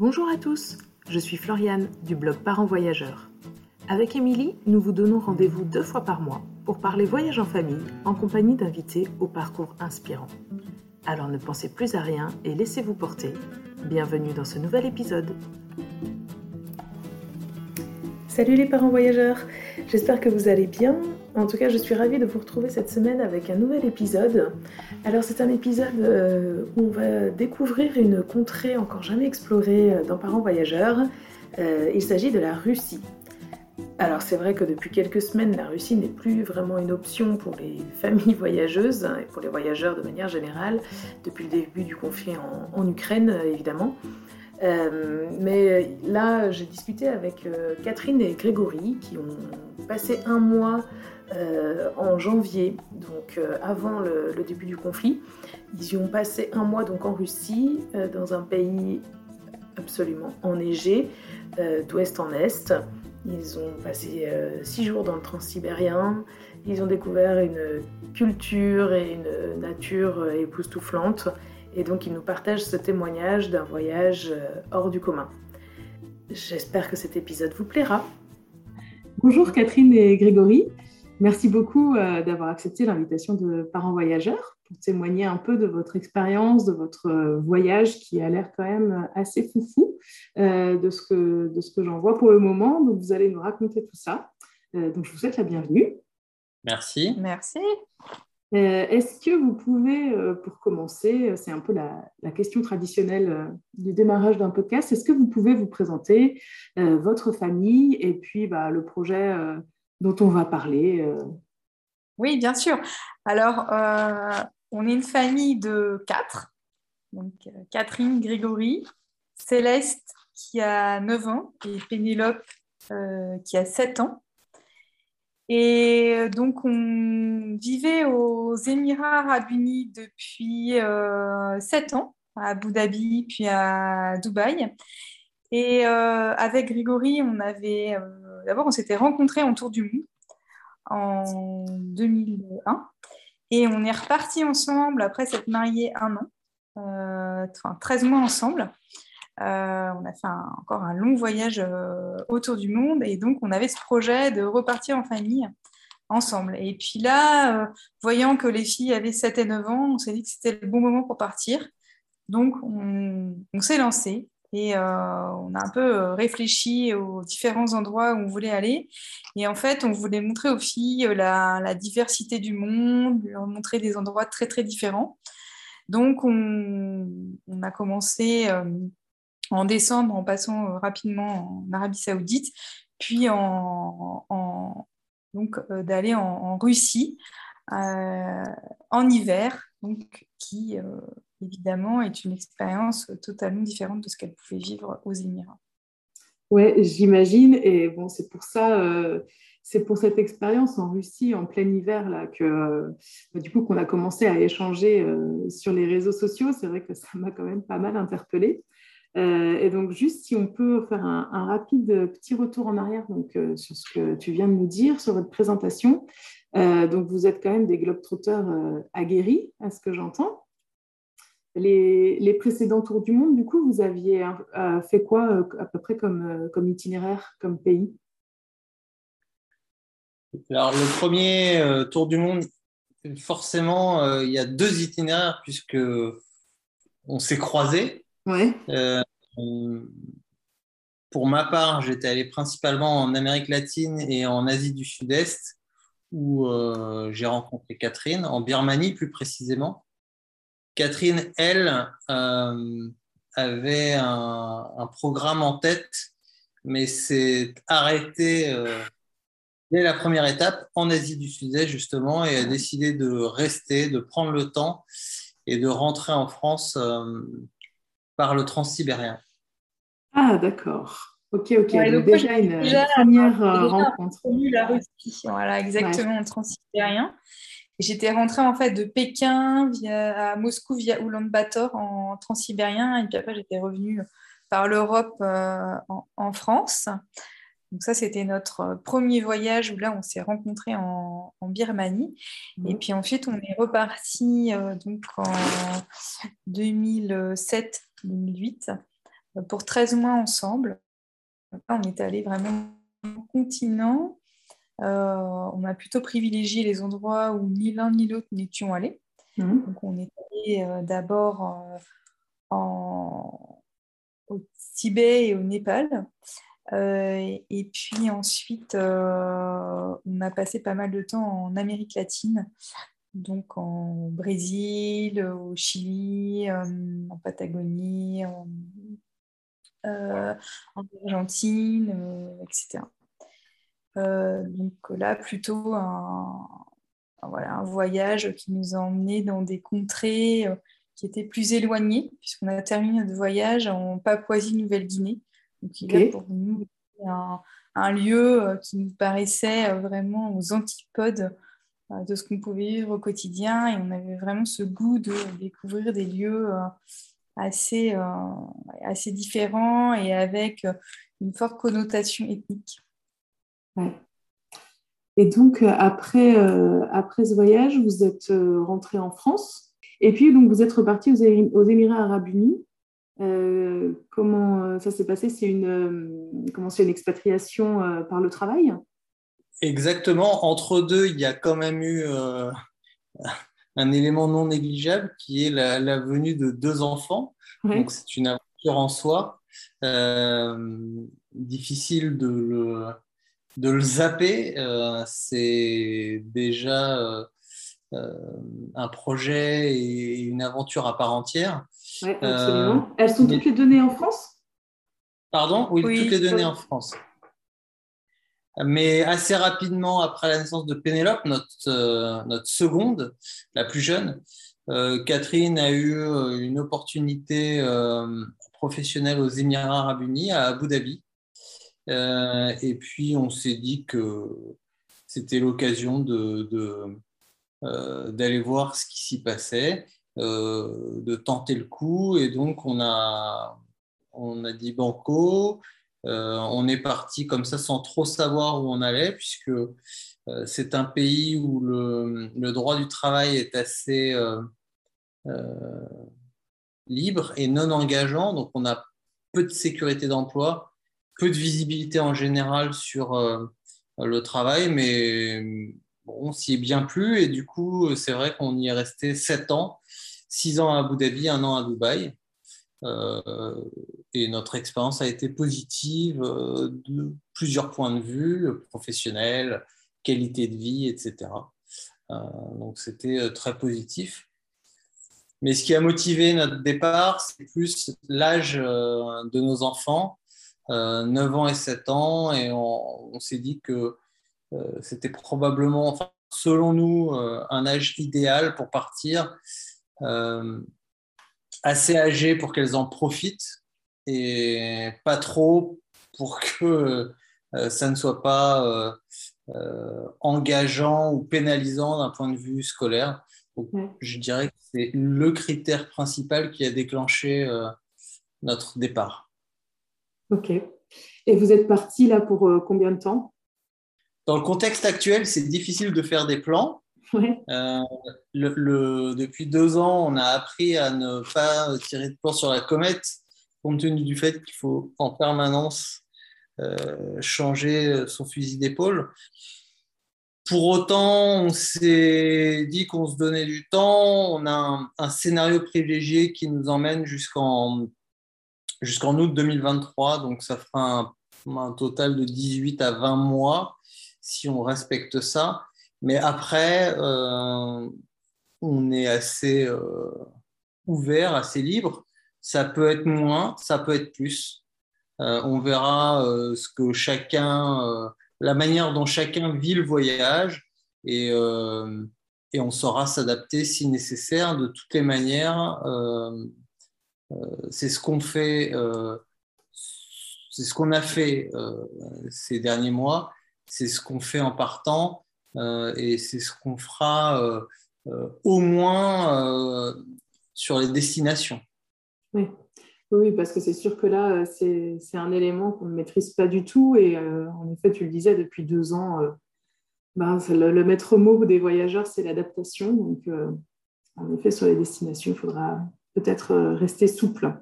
Bonjour à tous, je suis Floriane du blog Parents Voyageurs. Avec Émilie, nous vous donnons rendez-vous deux fois par mois pour parler voyage en famille en compagnie d'invités au parcours inspirant. Alors ne pensez plus à rien et laissez-vous porter. Bienvenue dans ce nouvel épisode. Salut les parents voyageurs, j'espère que vous allez bien. En tout cas, je suis ravie de vous retrouver cette semaine avec un nouvel épisode. Alors c'est un épisode euh, où on va découvrir une contrée encore jamais explorée euh, dans Parents Voyageurs. Euh, il s'agit de la Russie. Alors c'est vrai que depuis quelques semaines, la Russie n'est plus vraiment une option pour les familles voyageuses hein, et pour les voyageurs de manière générale, depuis le début du conflit en, Ukraine évidemment. mais là, j'ai discuté avec Catherine et Grégory qui ont passé un mois euh, en janvier, donc euh, avant le, début du conflit. Ils y ont passé un mois donc en Russie, euh, dans un pays absolument enneigé, d'ouest en est. Ils ont passé six jours dans le transsibérien. Ils ont découvert une culture et une nature époustouflante. Et donc ils nous partagent ce témoignage d'un voyage hors du commun. J'espère que cet épisode vous plaira. Bonjour Catherine et Grégory. Merci beaucoup euh, d'avoir accepté l'invitation de Parents Voyageurs pour témoigner un peu de votre expérience, de votre euh, voyage qui a l'air quand même assez foufou euh, de ce que, de ce que j'en vois pour le moment. Donc, vous allez nous raconter tout ça. donc, je vous souhaite la bienvenue. Merci. Merci. Est-ce que vous pouvez, pour commencer, c'est un peu la, la question traditionnelle du démarrage d'un podcast, est-ce que vous pouvez vous présenter votre famille et puis bah, le projet dont on va parler euh. Oui, bien sûr. Alors, euh, on est une famille de quatre. Donc, euh, Catherine, Grégory, Céleste qui a 9 ans et Pénélope qui a 7 ans. Et donc, on vivait aux Émirats arabes unis depuis 7 ans, à Abu Dhabi, puis à Dubaï. Et avec Grégory, on avait D'abord, on s'était rencontrés en tour du monde en 2001 et on est reparti ensemble après s'être mariés un an, euh, enfin 13 mois ensemble. Euh, on a fait encore un long voyage euh, autour du monde et donc on avait ce projet de repartir en famille ensemble. Et puis là, voyant que les filles avaient 7 et 9 ans, on s'est dit que c'était le bon moment pour partir. Donc on s'est lancé et euh, on a un peu euh, réfléchi aux différents endroits où on voulait aller. Et en fait, on voulait montrer aux filles euh, la, diversité du monde, leur montrer des endroits très, très différents. Donc, on, a commencé en décembre en passant rapidement en Arabie Saoudite, puis en, donc d'aller en, Russie en hiver, donc qui évidemment, est une expérience totalement différente de ce qu'elle pouvait vivre aux Émirats. Oui, j'imagine. Et bon, c'est pour ça, euh, c'est pour cette expérience en Russie en plein hiver là que, euh, du coup, qu'on a commencé à échanger euh, sur les réseaux sociaux. C'est vrai que ça m'a quand même pas mal interpellée. et donc, juste si on peut faire un, un rapide petit retour en arrière donc, sur ce que tu viens de nous dire, sur votre présentation. donc, vous êtes quand même des globetrotters aguerris, à ce que j'entends les, précédents tours du monde, du coup, vous aviez euh, fait quoi euh, à peu près comme, euh, comme itinéraire, comme pays? Alors, le premier tour du monde, forcément, il y a deux itinéraires puisque on s'est croisés. Ouais. pour ma part, j'étais allé principalement en Amérique latine et en Asie du Sud-Est, où j'ai rencontré Catherine, en Birmanie plus précisément. Catherine, elle, euh, avait un, programme en tête, mais s'est arrêtée euh, dès la première étape en Asie du Sud-Est, justement, et a décidé de rester, de prendre le temps et de rentrer en France euh, par le transsibérien. Ah, d'accord. Ok, ok. Donc, déjà une, première rencontre. La Russie, voilà, exactement, le transsibérien. J'étais rentrée en fait de Pékin via, à Moscou via Ulaanbaatar en transsibérien et puis après j'étais revenue par l'Europe euh, en, France. Donc ça c'était notre premier voyage où là on s'est rencontrés en, Birmanie et mmh. puis ensuite on est reparti euh, donc en 2007-2008 pour 13 mois ensemble. on est allé vraiment au continent. On a plutôt privilégié les endroits où ni l'un ni l'autre n'étions allés. Mmh. Donc, on est allé d'abord en, au Tibet et au Népal. Euh, et puis ensuite, euh, on a passé pas mal de temps en Amérique latine, donc en Brésil, au Chili, euh, en Patagonie, en, Argentine, etc. donc là, plutôt un, voilà, un voyage qui nous a emmenés dans des contrées qui étaient plus éloignées, puisqu'on a terminé notre voyage en Papouasie-Nouvelle-Guinée. Donc, il est pour nous un, un, lieu euh, qui nous paraissait euh, vraiment aux antipodes euh, de ce qu'on pouvait vivre au quotidien. Et on avait vraiment ce goût de découvrir des lieux assez, assez différents et avec une forte connotation ethnique. Et donc, après, après ce voyage, vous êtes rentré en France. Et puis, donc, vous êtes reparti aux, aux Émirats arabes unis. Euh, comment euh, ça s'est passé? C'est une, euh, comment une expatriation par le travail? Exactement. Entre deux, il y a quand même eu un élément non négligeable qui est la, venue de deux enfants. Donc c'est une aventure en soi. difficile de le, de le zapper. c'est déjà un projet et une aventure à part entière. Euh, Elles sont toutes les données en France? Pardon? Oui, toutes les données en France. Mais assez rapidement après la naissance de Pénélope, notre, euh, notre seconde, la plus jeune, euh, Catherine a eu une opportunité professionnelle aux Émirats arabes unis, à Abu Dhabi. Et puis, on s'est dit que c'était l'occasion de, d'aller voir ce qui s'y passait. Euh, de tenter le coup. Et donc, on a, on a dit banco. Euh, on est parti comme ça sans trop savoir où on allait, puisque euh, c'est un pays où le, droit du travail est assez libre et non engageant. Donc, on a peu de sécurité d'emploi, peu de visibilité en général sur le travail, mais on s'y est bien plu. Et du coup, c'est vrai qu'on y est resté sept ans six ans à Abu Dhabi, un an à Dubaï. Euh, et notre expérience a été positive euh, de plusieurs points de vue, professionnel, qualité de vie, etc. Euh, donc c'était très positif. Mais ce qui a motivé notre départ, c'est plus l'âge de nos enfants, 9 ans et 7 ans, et on, s'est dit que c'était probablement, enfin, selon nous, un âge idéal pour partir euh, assez âgées pour qu'elles en profitent et pas trop pour que euh, ça ne soit pas euh, engageant ou pénalisant d'un point de vue scolaire. Je dirais que c'est le critère principal qui a déclenché notre départ. Ok. Et vous êtes parti là pour combien de temps? Dans le contexte actuel, c'est difficile de faire des plans. Euh, le, depuis deux ans, on a appris à ne pas tirer de plan sur la comète, compte tenu du fait qu'il faut en permanence euh, changer son fusil d'épaule. Pour autant, on s'est dit qu'on se donnait du temps. On a un, scénario privilégié qui nous emmène jusqu'en jusqu'en août 2023. Donc, ça fera un, total de 18 à 20 mois si on respecte ça. Mais après, euh, on est assez euh, ouvert, assez libre. Ça peut être moins, ça peut être plus. Euh, on verra ce que chacun, la manière dont chacun vit le voyage et, et on saura s'adapter si nécessaire. De toutes les manières, c'est ce qu'on fait, c'est ce qu'on a fait ces derniers mois, c'est ce qu'on fait en partant. Euh, et c'est ce qu'on fera euh, euh, au moins sur les destinations. Oui. Oui, parce que c'est sûr que là, c'est un élément qu'on ne maîtrise pas du tout. Et en effet, tu le disais, depuis deux ans, bah, le, maître mot des voyageurs, c'est l'adaptation. Donc, en effet, sur les destinations, il faudra peut-être rester souple.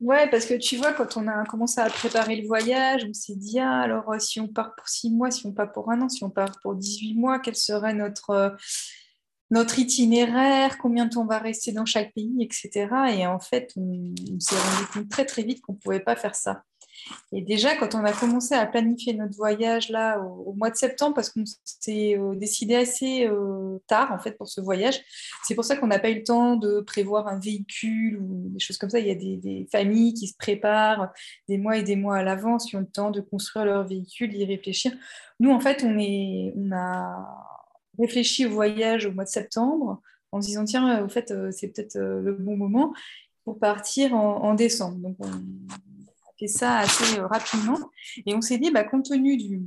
Ouais, parce que tu vois, quand on a commencé à préparer le voyage, on s'est dit, ah, alors euh, si on part pour six mois, si on part pour un an, si on part pour 18 mois, quel serait notre, euh, notre itinéraire, combien de temps on va rester dans chaque pays, etc. Et en fait, on s'est rendu compte très très vite qu'on ne pouvait pas faire ça. Et déjà, quand on a commencé à planifier notre voyage là au, mois de septembre, parce qu'on s'est euh, décidé assez euh, tard en fait pour ce voyage, c'est pour ça qu'on n'a pas eu le temps de prévoir un véhicule ou des choses comme ça. Il y a des, familles qui se préparent des mois et des mois à l'avance, qui ont le temps de construire leur véhicule, d'y réfléchir. Nous, en fait, on, est, on a réfléchi au voyage au mois de septembre en se disant tiens, au fait, euh, c'est peut-être le bon moment pour partir en, décembre. Donc, on, ça assez euh, rapidement. Et on s'est dit, bah, compte tenu du,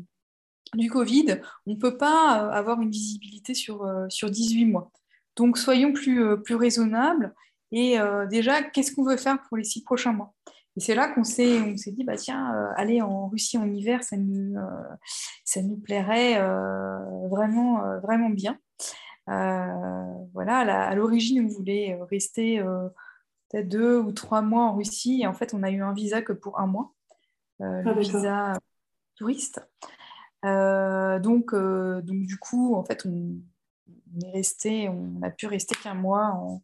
du Covid, on ne peut pas euh, avoir une visibilité sur, euh, sur 18 mois. Donc, soyons plus, plus raisonnables. Et déjà, qu'est-ce qu'on veut faire pour les six prochains mois? Et c'est là qu'on s'est, on s'est dit, bah, tiens, aller en Russie en hiver, ça nous, ça nous plairait vraiment, vraiment bien. voilà, à l'origine, on voulait rester peut-être deux ou trois mois en Russie. Et en fait, on a eu un visa que pour un mois, euh, ah, le visa touriste. Euh, donc, euh, donc, du coup, en fait, on, est resté, on a pu rester qu'un mois en,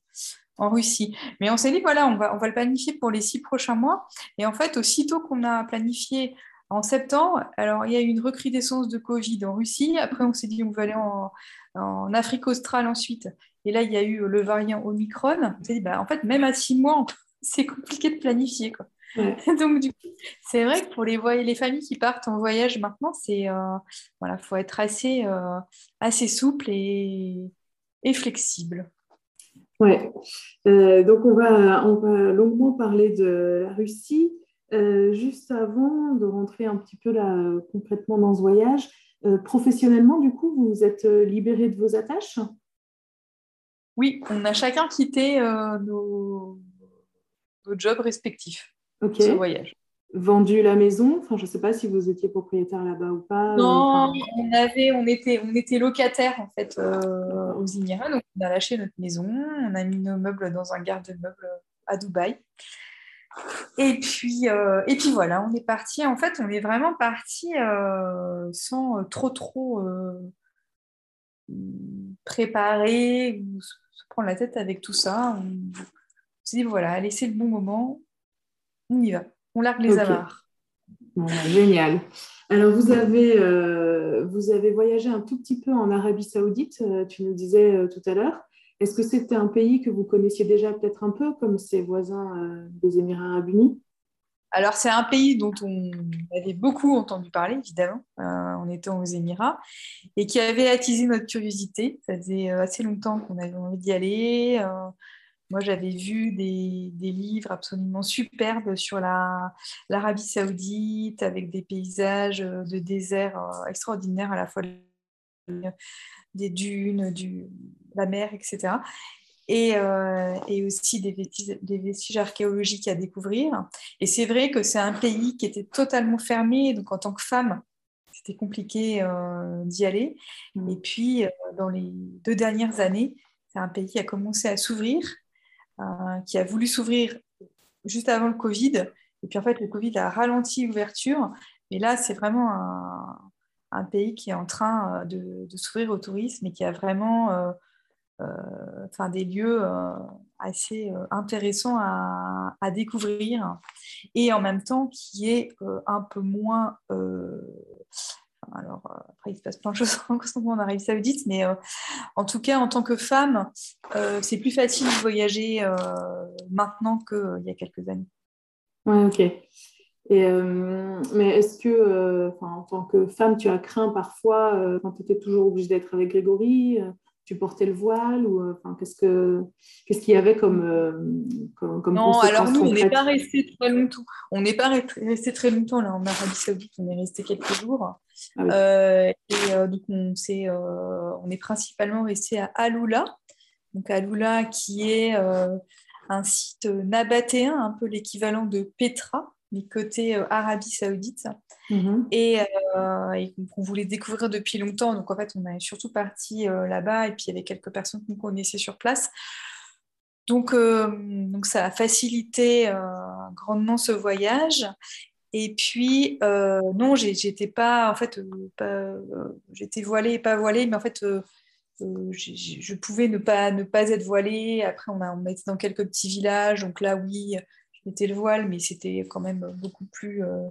en, Russie. Mais on s'est dit, voilà, on va, on va le planifier pour les six prochains mois. Et en fait, aussitôt qu'on a planifié en septembre, alors il y a eu une recrudescence de Covid en Russie. Après, on s'est dit, on va aller en, en Afrique australe ensuite. Et là, il y a eu le variant Omicron. On s'est dit, bah, en fait, même à six mois, c'est compliqué de planifier. Quoi. Donc, du coup, c'est vrai que pour les, les familles qui partent en voyage maintenant, c'est euh, voilà, faut être assez, euh, assez souple et, et flexible. Ouais. Euh, donc, on va, on va longuement parler de la Russie. juste avant de rentrer un petit peu là, concrètement dans ce voyage, professionnellement, du coup, vous êtes libéré de vos attaches? Oui, on a chacun quitté euh, nos, jobs respectifs Ok. ce voyage. Vendu la maison enfin, Je ne sais pas si vous étiez propriétaire là-bas ou pas. Non, on, avait, on, était, on était locataire en fait euh, aux Émirats, donc on a lâché notre maison, on a mis nos meubles dans un garde-meubles à Dubaï. Et puis, euh, et puis voilà, on est parti. En fait, on est vraiment parti sans trop trop préparer prendre la tête avec tout ça. On, s'est dit, voilà, allez, c'est le bon moment, on y va, on largue les amarres. génial. Alors, vous avez, euh, vous avez voyagé un tout petit peu en Arabie Saoudite, euh, tu nous disais euh, tout à l'heure. Est-ce que c'était un pays que vous connaissiez déjà peut-être un peu, comme ses voisins des Émirats arabes unis? Alors, c'est un pays dont on avait beaucoup entendu parler, évidemment, euh, en étant aux Émirats, et qui avait attisé notre curiosité. Ça faisait euh, assez longtemps qu'on avait envie d'y aller. Euh, moi, j'avais vu des, livres absolument superbes sur l'Arabie saoudite, avec des paysages de désert extraordinaires, à la fois des dunes, du, la mer, etc. Euh, et, aussi des vestiges, archéologiques à découvrir. Et c'est vrai que c'est un pays qui était totalement fermé, donc en tant que femme, c'était compliqué euh, d'y aller. Et puis, euh, dans les deux dernières années, c'est un pays qui a commencé à s'ouvrir, qui a voulu s'ouvrir juste avant le Covid. Et puis, en fait, le Covid a ralenti l'ouverture. Mais là, c'est vraiment un, pays qui est en train de, s'ouvrir au tourisme et qui a vraiment enfin des lieux euh, assez euh, intéressants à, découvrir. Et en même temps qui est un peu moins alors après il se passe plein de choses en Arabie Saoudite mais en tout cas en tant que femme c'est plus facile de voyager maintenant qu'il y a quelques années. Ouais ok. Et, mais est-ce que en tant que femme tu as craint parfois quand tu étais toujours obligée d'être avec Grégory tu portais le voile ou euh, enfin, qu'est-ce que qu'est-ce qu'il y avait comme, euh, comme, non alors nous on n'est pas resté très longtemps. On n'est pas resté très longtemps là en Arabie Saoudite on est resté quelques jours. Ah euh, et donc on c'est on est principalement resté à Aloula. Donc Aloula qui est un site nabatéen un peu l'équivalent de Petra mais côté Arabie Saoudite Mhm. et, euh, qu'on voulait découvrir depuis longtemps. Donc en fait, on est surtout parti euh, là-bas et puis il y avait quelques personnes qui nous connaissaient sur place. donc, donc, ça a facilité grandement ce voyage. Et puis, non, j'étais pas, en fait, j'étais voilée et pas voilée, mais en fait, je pouvais ne pas, ne pas être voilée. Après, on m'a été dans quelques petits villages. Donc là, oui, je mettais le voile, mais c'était quand même beaucoup plus euh,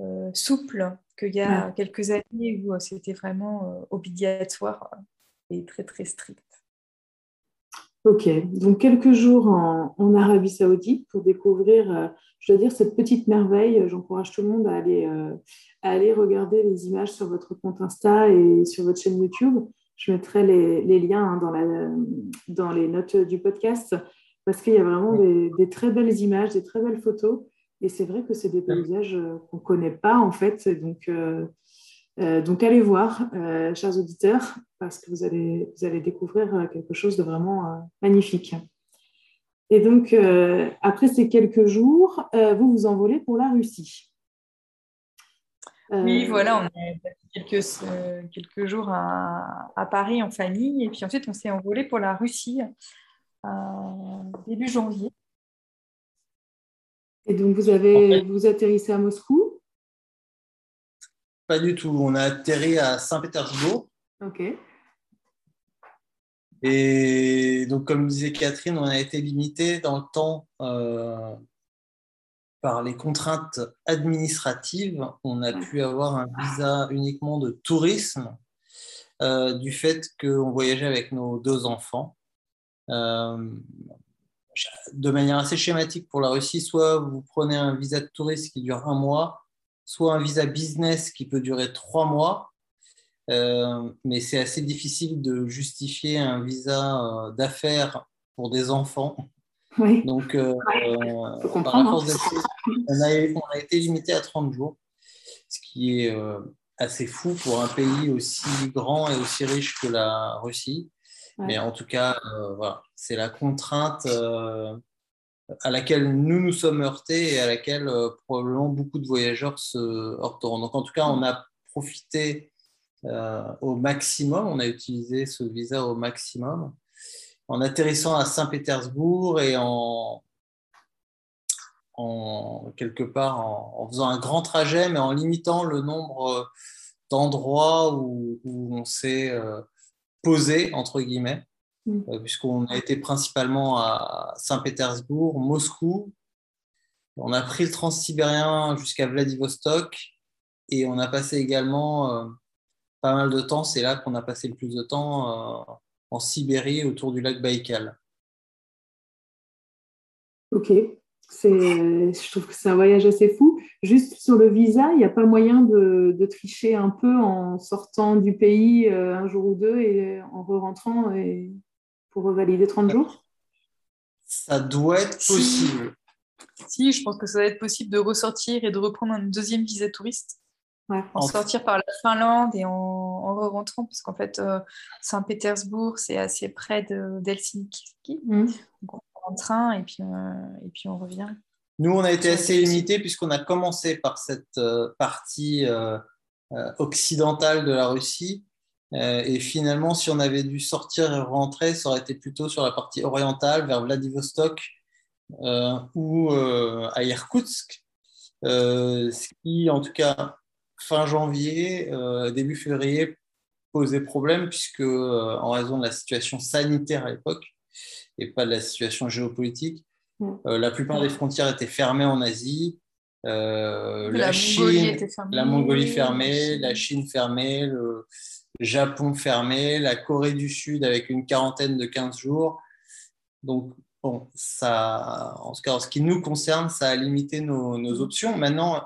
euh, souple qu'il y a quelques années où euh, c'était vraiment obligatoire et très, très strict. Ok, donc quelques jours en, Arabie Saoudite pour découvrir, je dois dire, cette petite merveille. J'encourage tout le monde à aller, à aller regarder les images sur votre compte Insta et sur votre chaîne YouTube. Je mettrai les, liens hein, dans, la, dans, les notes du podcast parce qu'il y a vraiment des, très belles images, des très belles photos. Et c'est vrai que c'est des paysages euh, qu'on ne connaît pas en fait. Donc, euh, euh, donc allez voir, chers auditeurs, parce que vous allez, vous allez découvrir quelque chose de vraiment magnifique. Et donc, après ces quelques jours, vous vous envolez pour la Russie. Oui, voilà, on est quelques, quelques jours à, à, Paris en famille. Et puis ensuite, on s'est envolé pour la Russie début janvier. Et donc, vous avez vous atterrissez à Moscou? Pas du tout. On a atterri à Saint-Pétersbourg. OK. Et donc, comme disait Catherine, on a été limité dans le temps euh, par les contraintes administratives, on a pu avoir un visa uniquement de tourisme euh, du fait qu'on voyageait avec nos deux enfants. Euh, de manière assez schématique pour la Russie, soit vous prenez un visa de touriste qui dure un mois, soit un visa business qui peut durer trois mois. Euh, mais c'est assez difficile de justifier un visa d'affaires pour des enfants donc, euh, par la force hein. on, a, été limité à 30 jours, ce qui est euh, assez fou pour un pays aussi grand et aussi riche que la Russie. Mais en tout cas, euh, voilà, c'est la contrainte à laquelle nous nous sommes heurtés et à laquelle probablement beaucoup de voyageurs se heurteront. Donc, en tout cas, on a profité au maximum, on a utilisé ce visa au maximum en atterrissant à Saint-Pétersbourg et en, en, quelque part en, faisant un grand trajet, mais en limitant le nombre d'endroits où, on s'est euh, posé, entre guillemets, mm. euh, puisqu'on a été principalement à Saint-Pétersbourg, Moscou. On a pris le transsibérien jusqu'à Vladivostok et on a passé également euh, pas mal de temps. C'est là qu'on a passé le plus de temps en Sibérie autour du lac Baïkal. Ok, je trouve que c'est un voyage assez fou. Juste sur le visa, il n'y a pas moyen de, tricher un peu en sortant du pays euh, un jour ou deux et en re-rentrant et pour revalider 30 jours? Ça doit être possible. Si. je pense que ça va être possible de ressortir et de reprendre un deuxième visa touriste. En sortir par la Finlande et en, en rentrant, parce qu'en fait, euh, Saint-Pétersbourg, c'est assez près d'Helsinki. Mm. Donc, prend en train et puis, euh, et puis on revient. Nous, on a été assez limité puisqu'on a commencé par cette euh, partie occidentale de la Russie. et finalement, si on avait dû sortir et rentrer, ça aurait été plutôt sur la partie orientale, vers Vladivostok ou à Irkoutsk. ce qui, en tout cas, fin janvier, euh, début février, posait problème puisque, euh, en raison de la situation sanitaire à l'époque et pas de la situation géopolitique, mm. euh, la plupart des frontières étaient fermées en Asie. la, Chine, la Mongolie fermée, la Chine fermée, le Japon fermé, la Corée du Sud avec une quarantaine de 15 jours. Donc, bon, ça, en, ce qui nous concerne, ça a limité nos, nos options. Maintenant,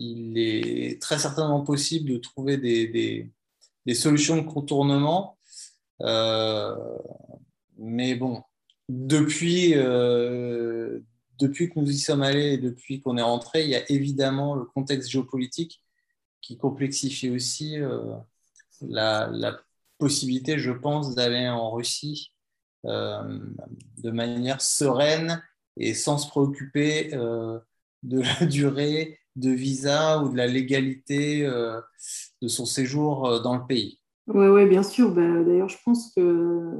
il est très certainement possible de trouver des, solutions de contournement. Euh, mais bon, depuis, euh, depuis que nous y sommes allés et depuis qu'on est rentré, il y a évidemment le contexte géopolitique qui complexifie aussi euh, la, possibilité, je pense, d'aller en Russie de manière sereine et sans se préoccuper de la durée de visa ou de la légalité euh, de son séjour euh, dans le pays. Oui, ouais, bien sûr. Bah, d'ailleurs, je pense que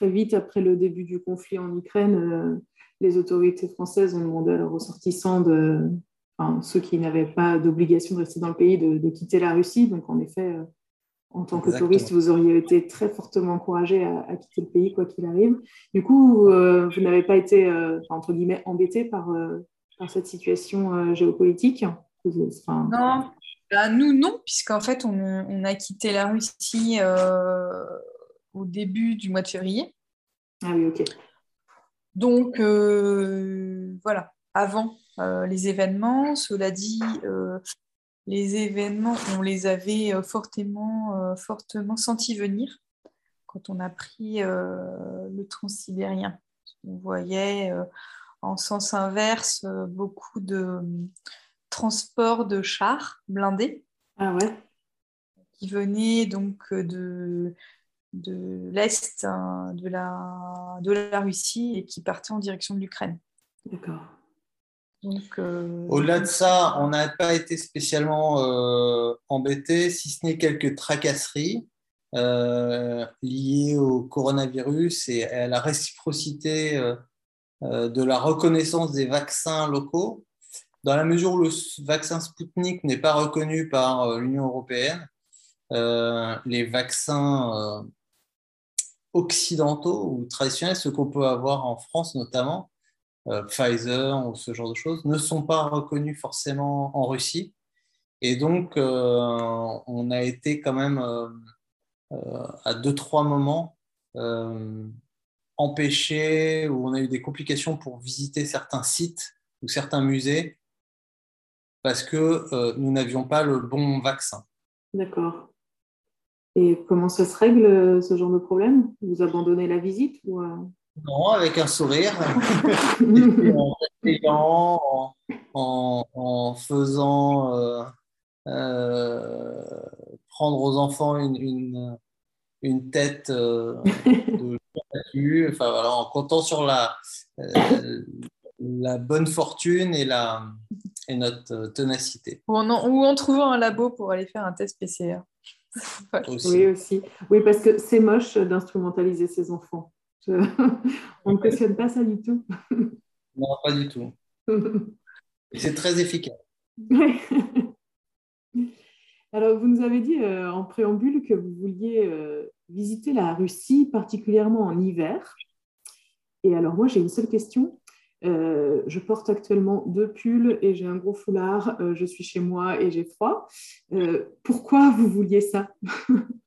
très vite après le début du conflit en Ukraine, les autorités françaises ont demandé à leurs ressortissants, de, enfin, ceux qui n'avaient pas d'obligation de rester dans le pays, de, quitter la Russie. Donc, en effet, en tant que touriste, vous auriez été très fortement encouragé à, quitter le pays, quoi qu'il arrive. Du coup, vous n'avez pas été, entre guillemets, embêté par, par cette situation géopolitique? Non, bah, nous, non, puisqu'en fait, on, a quitté la Russie euh, au début du mois de février. Ah oui, ok. Donc, euh, voilà, avant euh, les événements, cela dit, les événements, on les avait fortement, fortement sentis venir quand on a pris le transsibérien. On voyait en sens inverse beaucoup de transport de chars blindés. Ah ouais. Qui venaient donc euh, de, de l'Est hein, de, la, de la Russie et qui partaient en direction de l'Ukraine. D'accord. Donc, euh, Au-delà de ça, on n'a pas été spécialement euh, embêté, si ce n'est quelques tracasseries liées au coronavirus et à la réciprocité de la reconnaissance des vaccins locaux. Dans la mesure où le vaccin Sputnik n'est pas reconnu par euh, l'Union européenne, euh, les vaccins euh, occidentaux ou traditionnels, ceux qu'on peut avoir en France notamment, Pfizer ou ce genre de choses, ne sont pas reconnus forcément en Russie. Et donc, on a été quand même à deux, trois moments empêchés, où on a eu des complications pour visiter certains sites ou certains musées parce que euh, nous n'avions pas le bon vaccin. D'accord. Et comment ça se règle euh, ce genre de problème? Vous abandonnez la visite ou, euh? Non, avec un sourire, en en, faisant prendre aux enfants une, une, tête de enfin, voilà, en comptant sur la, la bonne fortune et, la, et notre euh, ténacité. Ou en, ou en trouvant un labo pour aller faire un test PCR. Oui, aussi. Oui, parce que c'est moche d'instrumentaliser ses enfants. On ne questionne pas ça du tout. Non, pas du tout. c'est très efficace. Alors, vous nous avez dit euh, en préambule que vous vouliez euh, visiter la Russie, particulièrement en hiver. Et alors, moi, j'ai une seule question. Euh, je porte actuellement deux pulls et j'ai un gros foulard. Euh, je suis chez moi et j'ai froid. Euh, pourquoi vous vouliez ça?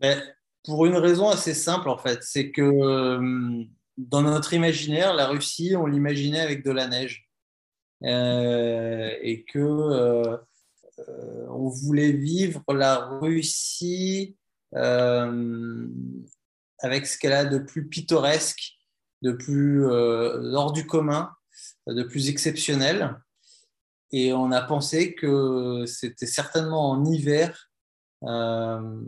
Ben, Pour une raison assez simple, en fait. C'est que dans notre imaginaire, la Russie, on l'imaginait avec de la neige. et que on voulait vivre la Russie avec ce qu'elle a de plus pittoresque de plus euh, hors du commun, de plus exceptionnel. Et on a pensé que c'était certainement en hiver euh,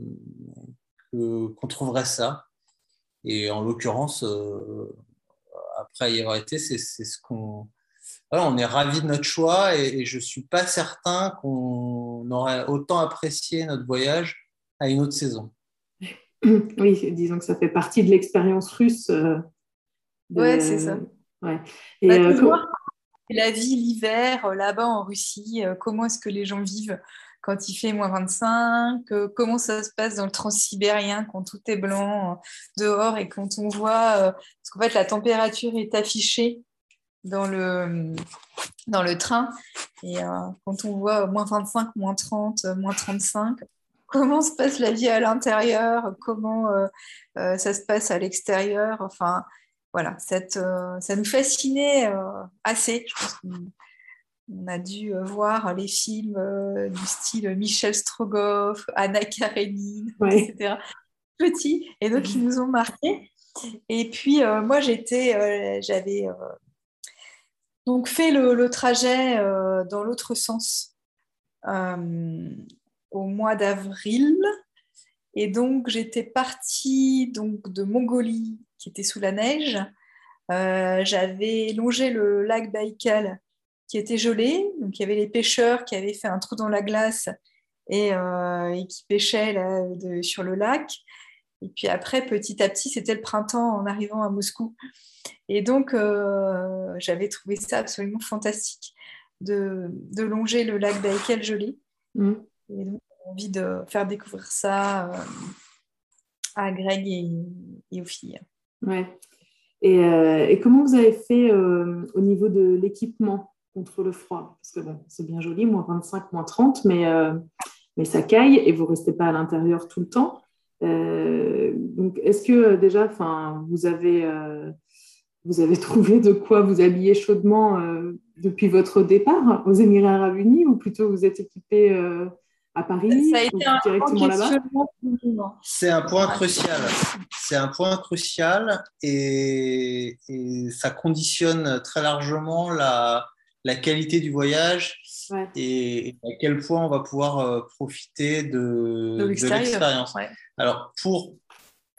qu'on trouverait ça. Et en l'occurrence, euh, après y avoir été, c'est ce qu'on. on est ravi de notre choix et, je ne suis pas certain qu'on aurait autant apprécié notre voyage à une autre saison. Oui, disons que ça fait partie de l'expérience russe Ouais, c'est ça. Ouais. Et, bah, euh, la vie l'hiver euh, là-bas en Russie, euh, comment est-ce que les gens vivent quand il fait moins 25, comment ça se passe dans le transsibérien quand tout est blanc dehors et quand on voit, parce qu'en fait la température est affichée dans le, dans le train et quand on voit moins 25, moins 30, moins 35, comment se passe la vie à l'intérieur, comment ça se passe à l'extérieur, enfin voilà, euh, ça nous fascinait euh, assez. Je pense qu'on a dû euh, voir les films du style Michel Strogoff, Anna Karenine, etc. Petits, et donc ils nous ont marqués. Et puis moi j'étais, j'avais donc fait le, trajet dans l'autre sens au mois d'avril. Et donc j'étais partie donc de Mongolie qui était sous la neige. Euh, j'avais longé le lac Baïkal qui était gelé. Donc il y avait les pêcheurs qui avaient fait un trou dans la glace et, euh, qui pêchaient sur le lac. Et puis après, petit à petit, c'était le printemps en arrivant à Moscou. Et donc, euh, j'avais trouvé ça absolument fantastique de, longer le lac Baïkel gelé. Mm. Et donc, j'ai envie de faire découvrir ça à Greg et, aux filles. Ouais. Et, euh, et, comment vous avez fait au niveau de l'équipement contre le froid? Parce que bon, c'est bien joli, moins 25, moins 30, mais, mais ça caille et vous ne restez pas à l'intérieur tout le temps. donc, est-ce que déjà, vous avez vous avez trouvé de quoi vous habiller chaudement euh, depuis votre départ aux Émirats Arabes Unis ou plutôt vous êtes équipé euh, à Paris Ça a été un directement là-bas C'est un point crucial. C'est un point crucial et, ça conditionne très largement la, la qualité du voyage et, à quel point on va pouvoir euh, profiter de, de l'expérience. Alors, pour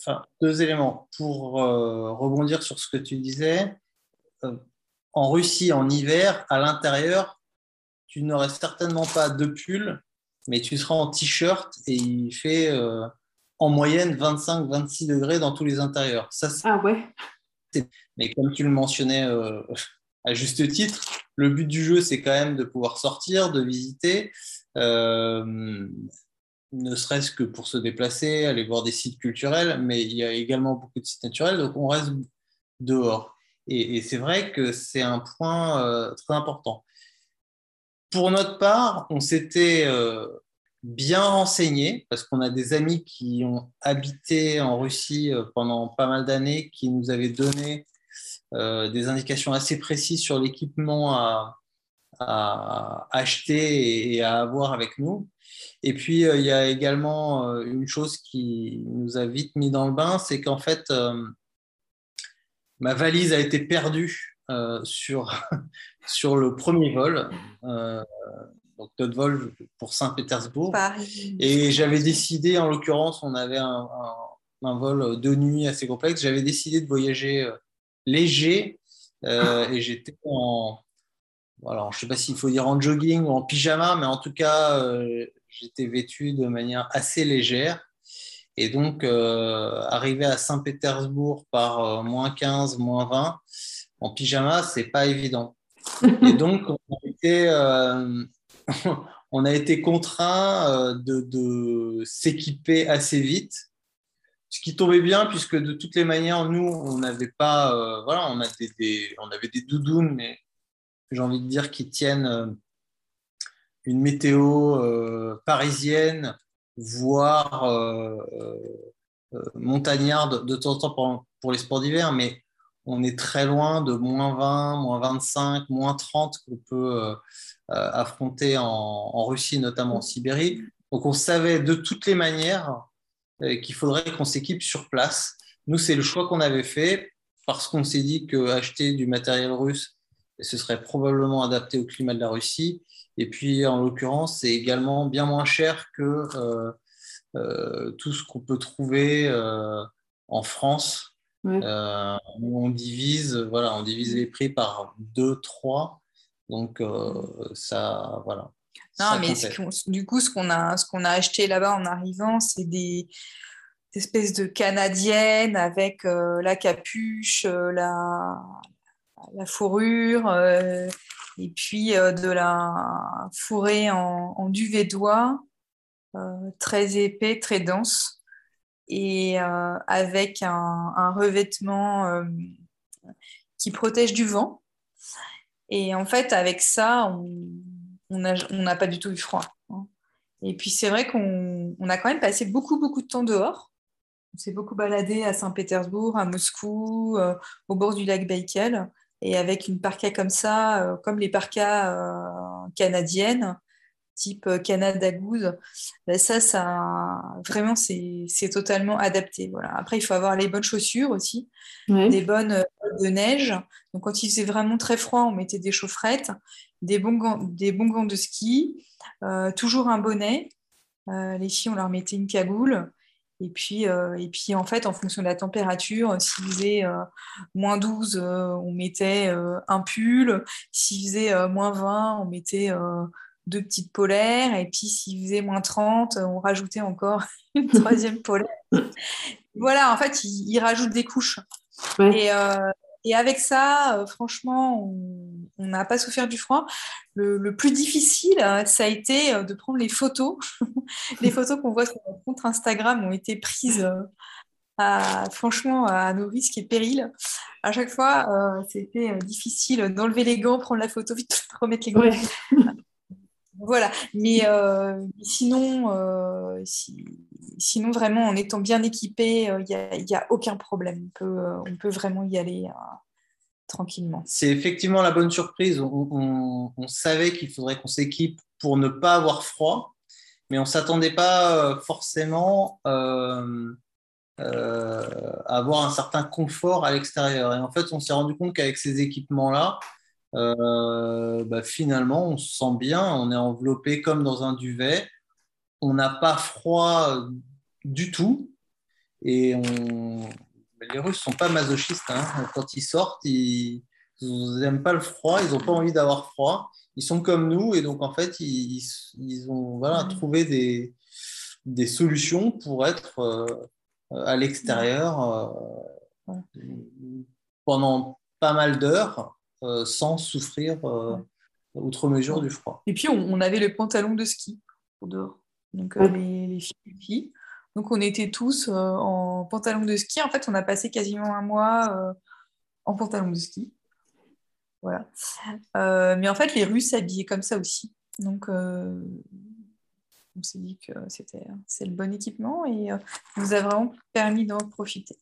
enfin, deux éléments. Pour euh, rebondir sur ce que tu disais, euh, en Russie, en hiver, à l'intérieur, tu n'aurais certainement pas de pull, mais tu seras en t-shirt et il fait euh, en moyenne 25-26 degrés dans tous les intérieurs. Ça, ah ouais. Mais comme tu le mentionnais à juste titre, le but du jeu, c'est quand même de pouvoir sortir, de visiter ne serait-ce que pour se déplacer, aller voir des sites culturels, mais il y a également beaucoup de sites naturels, donc on reste dehors. Et, c'est vrai que c'est un point euh, très important. Pour notre part, on s'était euh, bien renseigné, parce qu'on a des amis qui ont habité en Russie euh, pendant pas mal d'années, qui nous avaient donné des indications assez précises sur l'équipement à, acheter et à avoir avec nous. Et puis, euh, il y a également euh, une chose qui nous a vite mis dans le bain, c'est qu'en fait, euh, ma valise a été perdue sur, sur le premier vol, donc notre vol pour Saint-Pétersbourg. Et j'avais décidé, en l'occurrence, on avait un, un, vol de nuit assez complexe, j'avais décidé de voyager léger. Et j'étais en, voilà, je ne sais pas s'il faut dire en jogging ou en pyjama, mais en tout cas, j'étais vêtu de manière assez légère. Et donc, euh, arriver à Saint-Pétersbourg par euh, moins 15, moins 20, en pyjama, c'est pas évident. Et donc, on a été, euh, on a été contraint de, de s'équiper assez vite, ce qui tombait bien puisque de toutes les manières, nous, on n'avait pas, voilà, on, a des, on avait des doudounes, mais j'ai envie de dire qui tiennent une météo euh, parisienne, voire euh, euh, montagnarde de temps en temps pour, les sports d'hiver, mais on est très loin de moins 20, moins 25, moins 30 qu'on peut affronter en, Russie, notamment en Sibérie. Donc on savait de toutes les manières qu'il faudrait qu'on s'équipe sur place. Nous, c'est le choix qu'on avait fait parce qu'on s'est dit qu'acheter du matériel russe, ce serait probablement adapté au climat de la Russie. Et puis, en l'occurrence, c'est également bien moins cher que euh, euh, tout ce qu'on peut trouver euh, en France. On divise, voilà, on divise les prix par 2, 3. Donc, ça, voilà. Non, mais du coup, ce qu'on a, ce qu'on a acheté là-bas en arrivant, c'est des, espèces de canadiennes avec la capuche, la, la fourrure, et puis euh, de la fourrée en, duvet d'oie, euh, très épais, très dense, et euh, avec un, revêtement qui protège du vent. Et en fait, avec ça, on n'a pas du tout eu froid. Hein. Et puis c'est vrai qu'on a quand même passé beaucoup, beaucoup de temps dehors. On s'est beaucoup baladé à Saint-Pétersbourg, à Moscou, au bord du lac Baïkel. Et avec une parka comme ça, euh, comme les parkas euh, canadiennes, type euh, Canada Goose, ben ça, ça, vraiment, c'est totalement adapté. Voilà. Après, il faut avoir les bonnes chaussures aussi, des bonnes de neige. Donc, quand il faisait vraiment très froid, on mettait des chaufferettes, des bons gants, des bons gants de ski, toujours un bonnet. les filles, on leur mettait une cagoule. Et puis, euh, et puis, en fait, en fonction de la température, s'il faisait euh, moins 12, euh, on mettait un pull. S'il faisait moins 20, on mettait deux petites polaires. Et puis, s'il faisait moins 30, on rajoutait encore une troisième polaire. voilà, en fait, il, rajoute des couches. Et, euh, et, avec ça, euh, franchement, on n'a pas souffert du froid. Le, plus difficile, ça a été de prendre les photos. les photos qu'on voit sur notre compte Instagram ont été prises. À, franchement, à nos risques et périls. À chaque fois, c'était difficile d'enlever les gants, prendre la photo, vite remettre les gants. Voilà, mais euh, sinon, euh, sinon, vraiment, en étant bien équipé, il euh, n'y a, aucun problème. On peut, on peut vraiment y aller tranquillement. C'est effectivement la bonne surprise. On, savait qu'il faudrait qu'on s'équipe pour ne pas avoir froid, mais on ne s'attendait pas forcément à avoir un certain confort à l'extérieur. Et en fait, on s'est rendu compte qu'avec ces équipements-là, euh, bah, finalement, on se sent bien, on est enveloppé comme dans un duvet, on n'a pas froid du tout, et on... les Russes sont pas masochistes. Hein. Quand ils sortent, ils n'aiment pas le froid, ils n'ont pas envie d'avoir froid, ils sont comme nous, et donc en fait, ils, ils ont voilà, trouvé des, des solutions pour être euh, à l'extérieur euh, pendant pas mal d'heures euh, sans souffrir euh, outre mesure du froid. Et puis, on, avait le pantalon de ski pour dehors. Donc, euh, les, filles, Donc, on était tous en pantalon de ski. En fait, on a passé quasiment un mois en pantalon de ski. Voilà. mais en fait, les Russes s'habillaient comme ça aussi. Donc, on s'est dit que c'était c'est le bon équipement et nous a vraiment permis d'en profiter.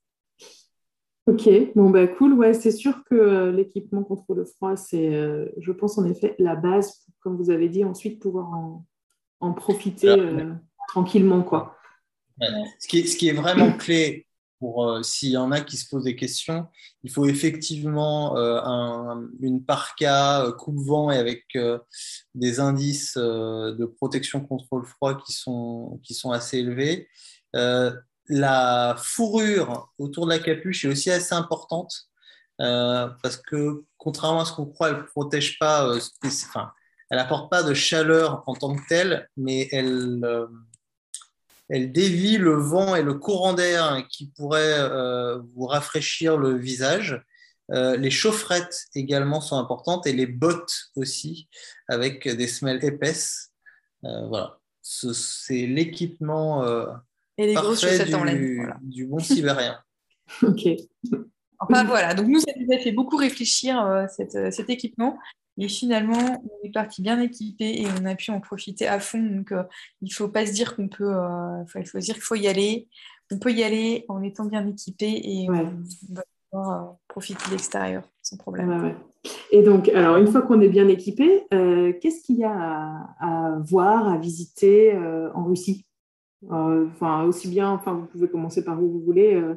Ok, bon bah cool, ouais, c'est sûr que euh, l'équipement contre le froid, c'est, euh, je pense en effet, la base, comme vous avez dit, ensuite pouvoir en, profiter euh, tranquillement, quoi. Ce, qui est, ce, qui est, vraiment clé pour s'il y en a qui se posent des questions, il faut effectivement une parka coupe-vent et avec des indices de protection contre le froid qui sont, qui sont assez élevés la fourrure autour de la capuche est aussi assez importante euh, parce que contrairement à ce qu'on croit, elle ne protège pas, euh, enfin, elle n'apporte pas de chaleur en tant que telle, mais elle, euh, elle dévie le vent et le courant d'air qui pourrait vous rafraîchir le visage. les chaufferettes également sont importantes et les bottes aussi avec des semelles épaisses. voilà, c'est l'équipement et les grosses chaussettes en laine. Du bon sibérien. ok. Enfin voilà, donc nous, ça nous a fait beaucoup réfléchir euh, euh, cet équipement. Et finalement, on est parti bien équipé et on a pu en profiter à fond. Donc, euh, il ne faut pas se dire qu'on peut. il faut dire qu'il faut y aller. On peut y aller en étant bien équipé et on va pouvoir profiter de l'extérieur sans problème. et donc, alors, une fois qu'on est bien équipé, qu'est-ce qu'il y a à, à, voir, à visiter en Russie? Enfin, aussi bien, enfin, vous pouvez commencer par où vous voulez, euh,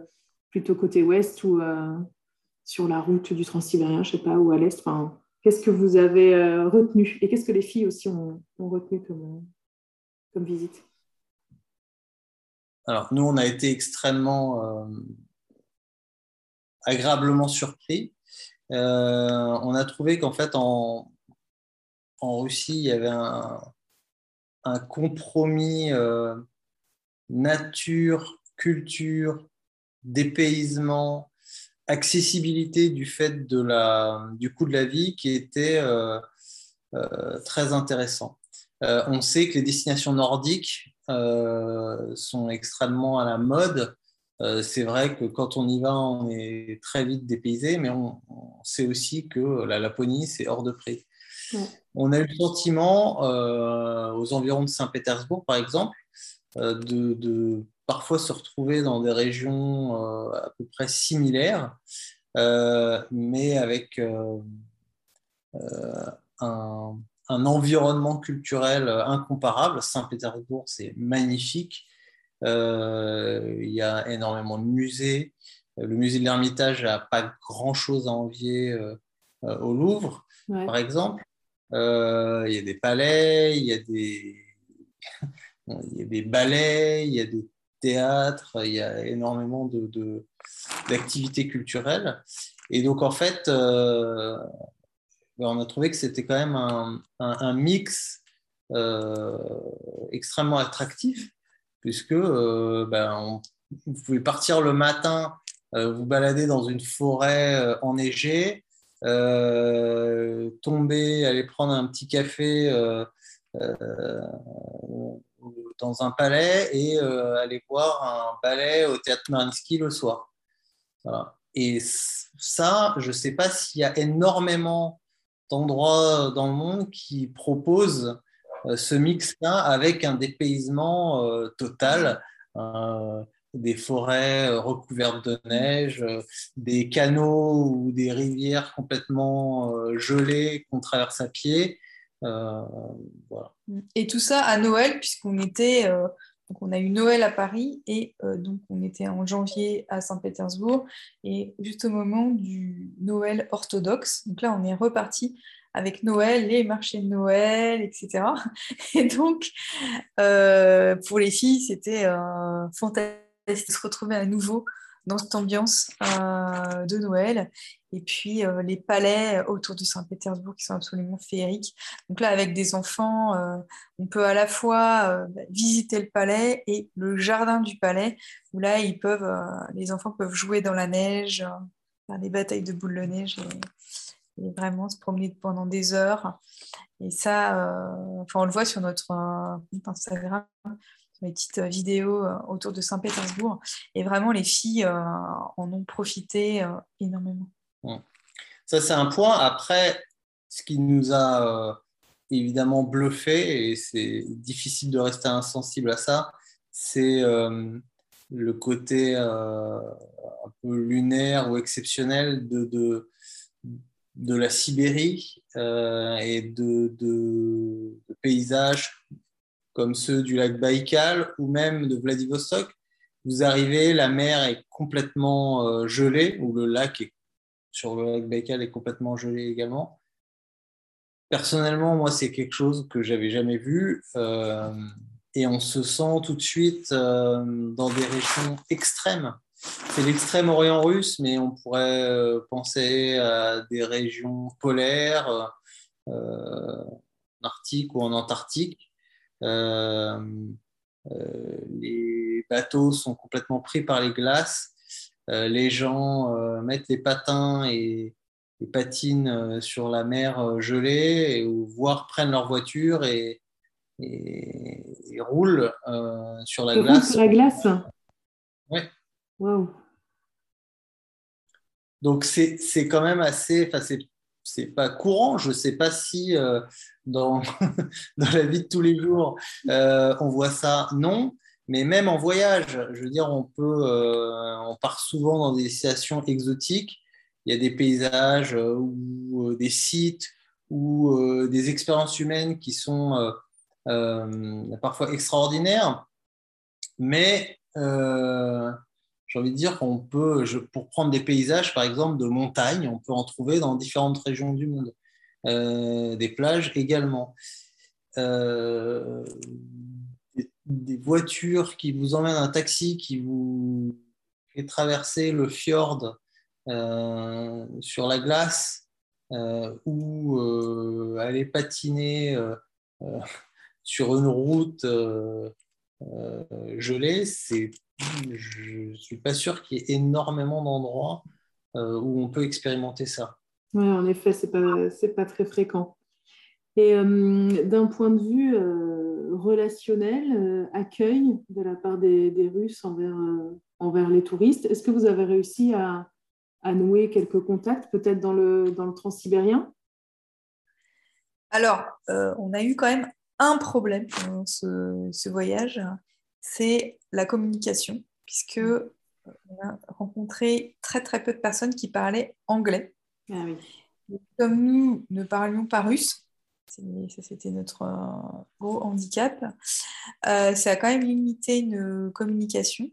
plutôt côté ouest ou euh, sur la route du Transsibérien, je sais pas, ou à l'est. Enfin, qu'est-ce que vous avez retenu et qu'est-ce que les filles aussi ont, retenu comme, comme visite? Alors, nous, on a été extrêmement agréablement surpris. on a trouvé qu'en fait, en, Russie, il y avait un compromis nature, culture, dépaysement, accessibilité du fait de la, du coût de la vie qui était euh, euh, très intéressant. Euh, on sait que les destinations nordiques sont extrêmement à la mode. c'est vrai que quand on y va, on est très vite dépaysé, mais on, sait aussi que la Laponie, c'est hors de prix. On a eu le sentiment, aux environs de Saint-Pétersbourg par exemple, euh, de, parfois se retrouver dans des régions euh, à peu près similaires, euh, mais avec un, environnement culturel incomparable. Saint-Pétersbourg, c'est magnifique. il y a énormément de musées. Le musée de l'Ermitage n'a pas grand-chose à envier au Louvre, par exemple. il y a des palais, il y a des, il y a des ballets, il y a des théâtres, il y a énormément d'activités de, culturelles. Et donc, en fait, euh, ben, on a trouvé que c'était quand même un, mix euh, extrêmement attractif, puisque euh, ben, vous pouvez partir le matin, vous balader dans une forêt enneigée, tomber, aller prendre un petit café dans un palais et aller voir un ballet au théâtre Marinsky le soir. Et ça, je ne sais pas s'il y a énormément d'endroits dans le monde qui proposent euh, ce mix-là avec un dépaysement euh, total, euh, des forêts recouvertes de neige, des canaux ou des rivières complètement gelées qu'on traverse à pied. Et tout ça à Noël, puisqu'on était donc on a eu Noël à Paris et euh, donc on était en janvier à Saint-Pétersbourg et juste au moment du Noël orthodoxe. Donc là on est reparti avec Noël, les marchés de Noël, etc. Et donc euh, pour les filles c'était euh, fantastique de se retrouver à nouveau dans cette ambiance euh, de Noël. Et puis euh, les palais autour de Saint-Pétersbourg qui sont absolument féeriques. Donc là, avec des enfants, euh, on peut à la fois visiter le palais et le jardin du palais, où là, ils peuvent, les enfants peuvent jouer dans la neige, faire des batailles de boules de neige et, vraiment se promener pendant des heures. Et ça, enfin, on le voit sur notre Instagram mes petites euh, vidéos euh, autour de Saint-Pétersbourg. Et vraiment, les filles euh, en ont profité énormément. Ça, c'est un point. Après, ce qui nous a évidemment bluffé, et c'est difficile de rester insensible à ça, c'est le côté un peu lunaire ou exceptionnel de, de, la Sibérie et de, de, paysages comme ceux du lac Baïkal ou même de Vladivostok. Vous arrivez, la mer est complètement euh, gelée, ou le lac est, sur le lac Baïkal est complètement gelé également. Personnellement, moi, c'est quelque chose que j'avais jamais vu. Euh, et on se sent tout de suite euh, dans des régions extrêmes. C'est l'extrême orient russe, mais on pourrait penser à des régions polaires, en Arctique ou en Antarctique. Euh, euh, les bateaux sont complètement pris par les glaces. Euh, les gens mettent les patins et, patinent sur la mer gelée, ou voire prennent leur voiture et, et, roulent sur la glace. Sur la glace Ouais. Wow. Donc c'est quand même assez, c'est pas courant. Je sais pas si euh, dans, la vie de tous les jours euh, on voit ça. Non, mais même en voyage, je veux dire, on peut, euh, on part souvent dans des situations exotiques. Il y a des paysages ou des sites ou des expériences humaines qui sont parfois extraordinaires, mais j'ai envie de dire qu'on peut, pour prendre des paysages, par exemple, de montagne, on peut en trouver dans différentes régions du monde. Euh, des plages également. Euh, des, voitures qui vous emmènent, un taxi qui vous fait traverser le fjord euh, sur la glace ou aller patiner sur une route gelée, c'est je ne suis pas sûr qu'il y ait énormément d'endroits euh, où on peut expérimenter ça. Oui, en effet, ce n'est pas, pas très fréquent. Et euh, d'un point de vue euh, relationnel, accueil de la part des, des Russes envers, envers les touristes, est-ce que vous avez réussi à, à nouer quelques contacts, peut-être dans le, dans le transsibérien? Alors, on a eu quand même un problème dans ce, ce voyage, c'est la communication, puisque mm. on a rencontré très très peu de personnes qui parlaient anglais. Ah Comme nous ne parlions pas russe, ça c'était notre euh, gros handicap, euh, ça a quand même limité une communication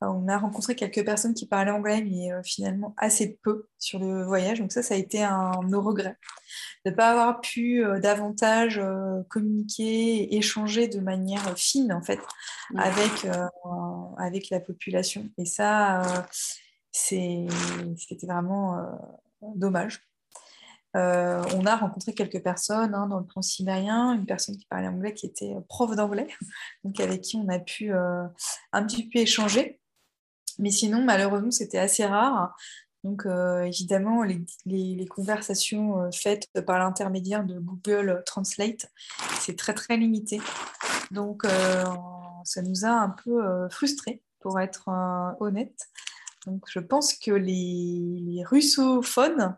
on a rencontré quelques personnes qui parlaient anglais, mais euh, finalement assez peu sur le voyage. Donc ça, ça a été un nos regrets de ne pas avoir pu euh, davantage euh, communiquer, échanger de manière fine en fait avec, avec la population. Et ça, c'était vraiment dommage. on a rencontré quelques personnes hein, dans le plan sibérien, une personne qui parlait anglais qui était prof d'anglais, donc avec qui on a pu un petit peu échanger. Mais sinon, malheureusement, c'était assez rare. Donc, évidemment, les, conversations faites par l'intermédiaire de Google Translate, c'est très, très limité. Donc, ça nous a un peu frustrés, pour être honnête. Donc, je pense que les, russophones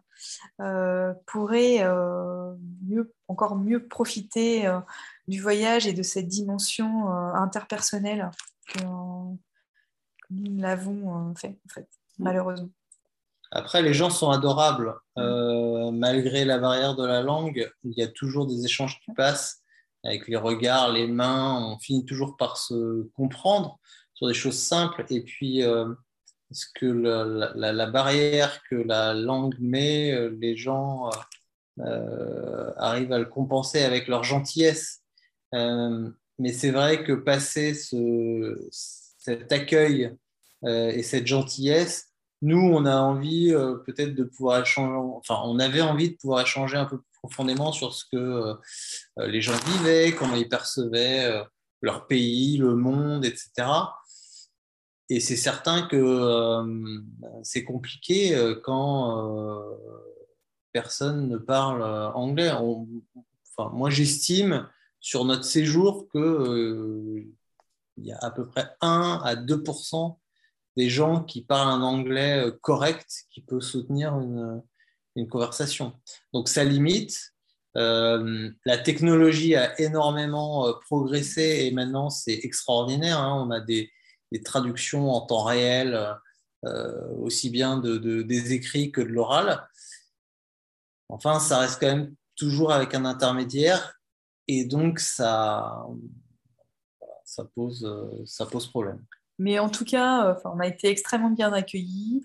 euh, pourraient euh, mieux, encore mieux profiter euh, du voyage et de cette dimension interpersonnelle nous l'avons fait, en fait, malheureusement. Après, les gens sont adorables. malgré la barrière de la langue, il y a toujours des échanges qui passent avec les regards, les mains. On finit toujours par se comprendre sur des choses simples. Et puis, est-ce que la, barrière que la langue met, euh, les gens euh, euh, arrivent à le compenser avec leur gentillesse Mais c'est vrai que passer cet accueil et cette gentillesse, nous, on a envie peut-être de pouvoir échanger, enfin, on avait envie de pouvoir échanger un peu plus profondément sur ce que les gens vivaient, comment ils percevaient leur pays, le monde, etc. Et c'est certain que euh, c'est compliqué euh, quand euh, personne ne parle anglais. enfin, moi, j'estime sur notre séjour qu'il y a à peu près 1 à 2% des gens qui parlent un anglais correct qui peut soutenir une, une conversation. Donc ça limite. la technologie a énormément progressé et maintenant c'est extraordinaire. Hein. On a des, traductions en temps réel, euh, aussi bien de, des écrits que de l'oral. Enfin, ça reste quand même toujours avec un intermédiaire et donc ça, ça, pose, ça pose problème. Mais en tout cas, on a été extrêmement bien accueillis.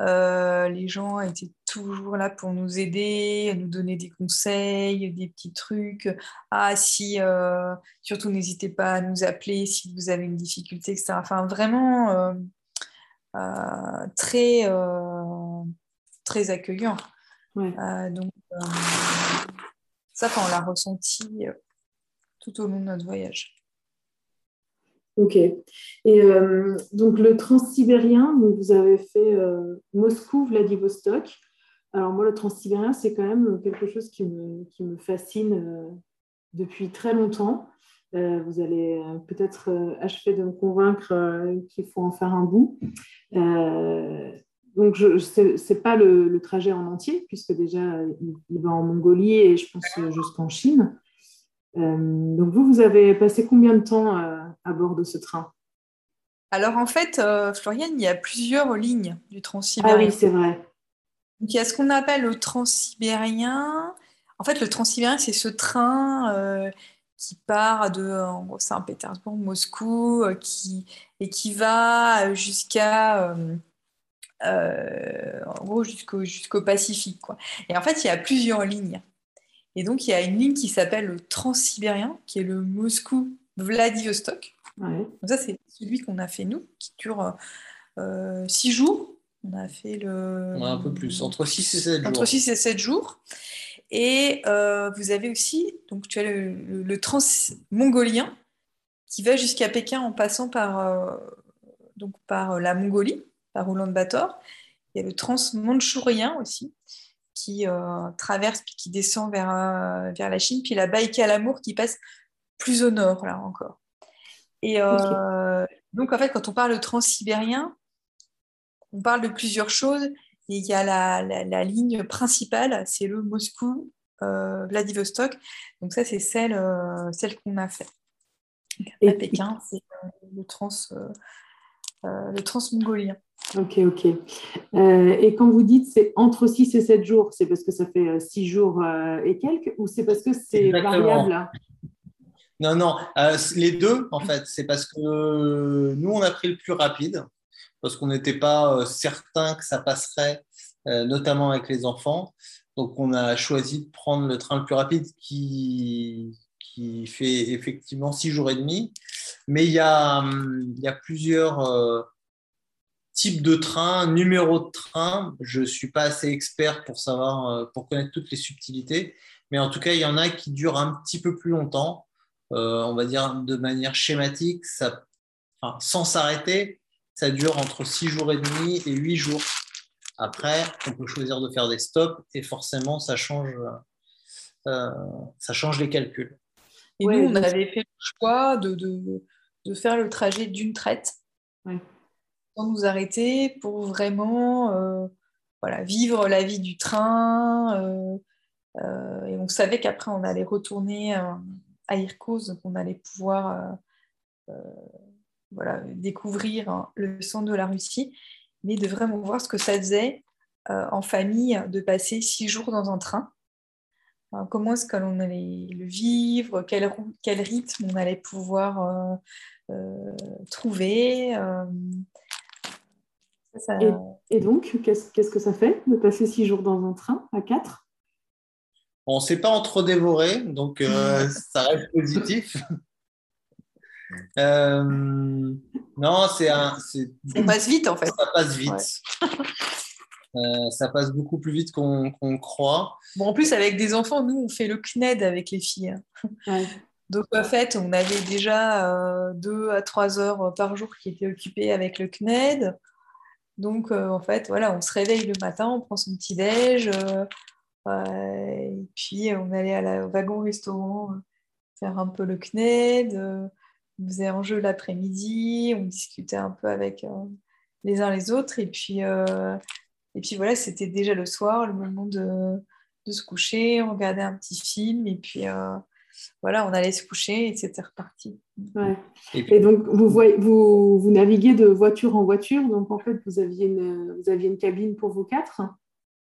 Euh, les gens étaient toujours là pour nous aider, à nous donner des conseils, des petits trucs. Ah, si, euh, surtout n'hésitez pas à nous appeler si vous avez une difficulté, etc. Enfin, vraiment euh, très, très accueillant. donc, ça, on l'a ressenti tout au long de notre voyage. Ok. Et euh, donc le transsibérien, vous avez fait euh, Moscou, Vladivostok. Alors moi, le transsibérien, c'est quand même quelque chose qui me, qui me fascine euh, depuis très longtemps. vous allez peut-être achever de me convaincre qu'il faut en faire un bout. donc, ce n'est pas le, le, trajet en entier, puisque déjà, il va en Mongolie et je pense jusqu'en Chine. Euh, donc vous, vous avez passé combien de temps euh, à bord de ce train? Alors en fait, euh, Floriane, il y a plusieurs lignes du transsibérien. Ah oui, c'est vrai. Donc, il y a ce qu'on appelle le transsibérien. En fait, le transsibérien, c'est ce train qui part de Saint-Pétersbourg, Moscou, qui, et qui va jusqu'à en gros jusqu'au jusqu'au Pacifique. Quoi. Et en fait, il y a plusieurs lignes. Et donc, il y a une ligne qui s'appelle le Transsibérien, qui est le Moscou-Vladivostok. Donc ça, c'est celui qu'on a fait nous, qui dure euh, six jours. On a fait le... un peu plus, entre 6 et 7 jours. Entre 6 et 7 jours. Et euh, vous avez aussi, donc tu as le, trans-mongolien qui va jusqu'à Pékin en passant par, euh, donc par la Mongolie, par Ulaanbaatar. Il y a le trans-mandchourien aussi, qui euh, traverse puis qui descend vers, euh, vers la Chine, puis la Baïkal-Amour qui passe plus au nord, là encore. Et euh, donc, en fait, quand on parle de transsibérien, on parle de plusieurs choses. Et il y a la, la, ligne principale, c'est le Moscou-Vladivostok. donc, ça, c'est celle, celle qu'on a fait. à Pékin, c'est le trans, le transmongolien. Ok, ok. Euh, et quand vous dites c'est entre 6 et 7 jours, c'est parce que ça fait 6 euh, jours euh, et quelques ou c'est parce que c'est variable? Non, non, les deux en fait. C'est parce que nous, on a pris le plus rapide parce qu'on n'était pas certain que ça passerait, notamment avec les enfants. Donc, on a choisi de prendre le train le plus rapide qui, qui fait effectivement 6 jours et demi. Mais il y a, hum, il y a plusieurs type de train, numéro de train. Je ne suis pas assez expert pour savoir, euh, pour connaître toutes les subtilités, mais en tout cas, il y en a qui durent un petit peu plus longtemps, euh, on va dire de manière schématique, ça, sans s'arrêter. ça dure entre 6 jours et demi et 8 jours. Après, on peut choisir de faire des stops et forcément, ça change, euh, ça change les calculs. Et nous, on avait fait le choix de, de, faire le trajet d'une traite, sans nous arrêter pour vraiment euh, voilà, vivre la vie du train. Euh, et on savait qu'après, on allait retourner à Irkoz, qu'on allait pouvoir voilà, découvrir hein, le centre de la Russie, mais de vraiment voir ce que ça faisait euh, en famille de passer six jours dans un train. Euh, comment est-ce qu'on allait le vivre, quel, quel, rythme on allait pouvoir euh, trouver. Et, donc, qu'est-ce que ça fait de passer six jours dans un train à quatre? On ne s'est pas entre dévoré, donc ça reste positif. Euh, non, c'est un. Ça passe vite en fait. Ça passe vite. Euh, ça passe beaucoup plus vite qu'on croit. Bon, en plus, avec des enfants, nous, on fait le CNED avec les filles. Donc, en fait, on avait déjà euh, deux à trois heures par jour qui étaient occupées avec le CNED. Donc, en fait, voilà, on se réveille le matin, on prend son petit-déj, et puis on allait à la, au wagon-restaurant faire un peu le CNED on faisait un jeu l'après-midi, on discutait un peu avec euh, les uns les autres. Et puis, euh, voilà, c'était déjà le soir, le moment de, se coucher. On regardait un petit film et puis euh, voilà, on allait se coucher et c'était reparti. Et, donc, vous, voyez, vous, vous, naviguez de voiture en voiture. Donc, en fait, vous aviez une, vous aviez une cabine pour vous quatre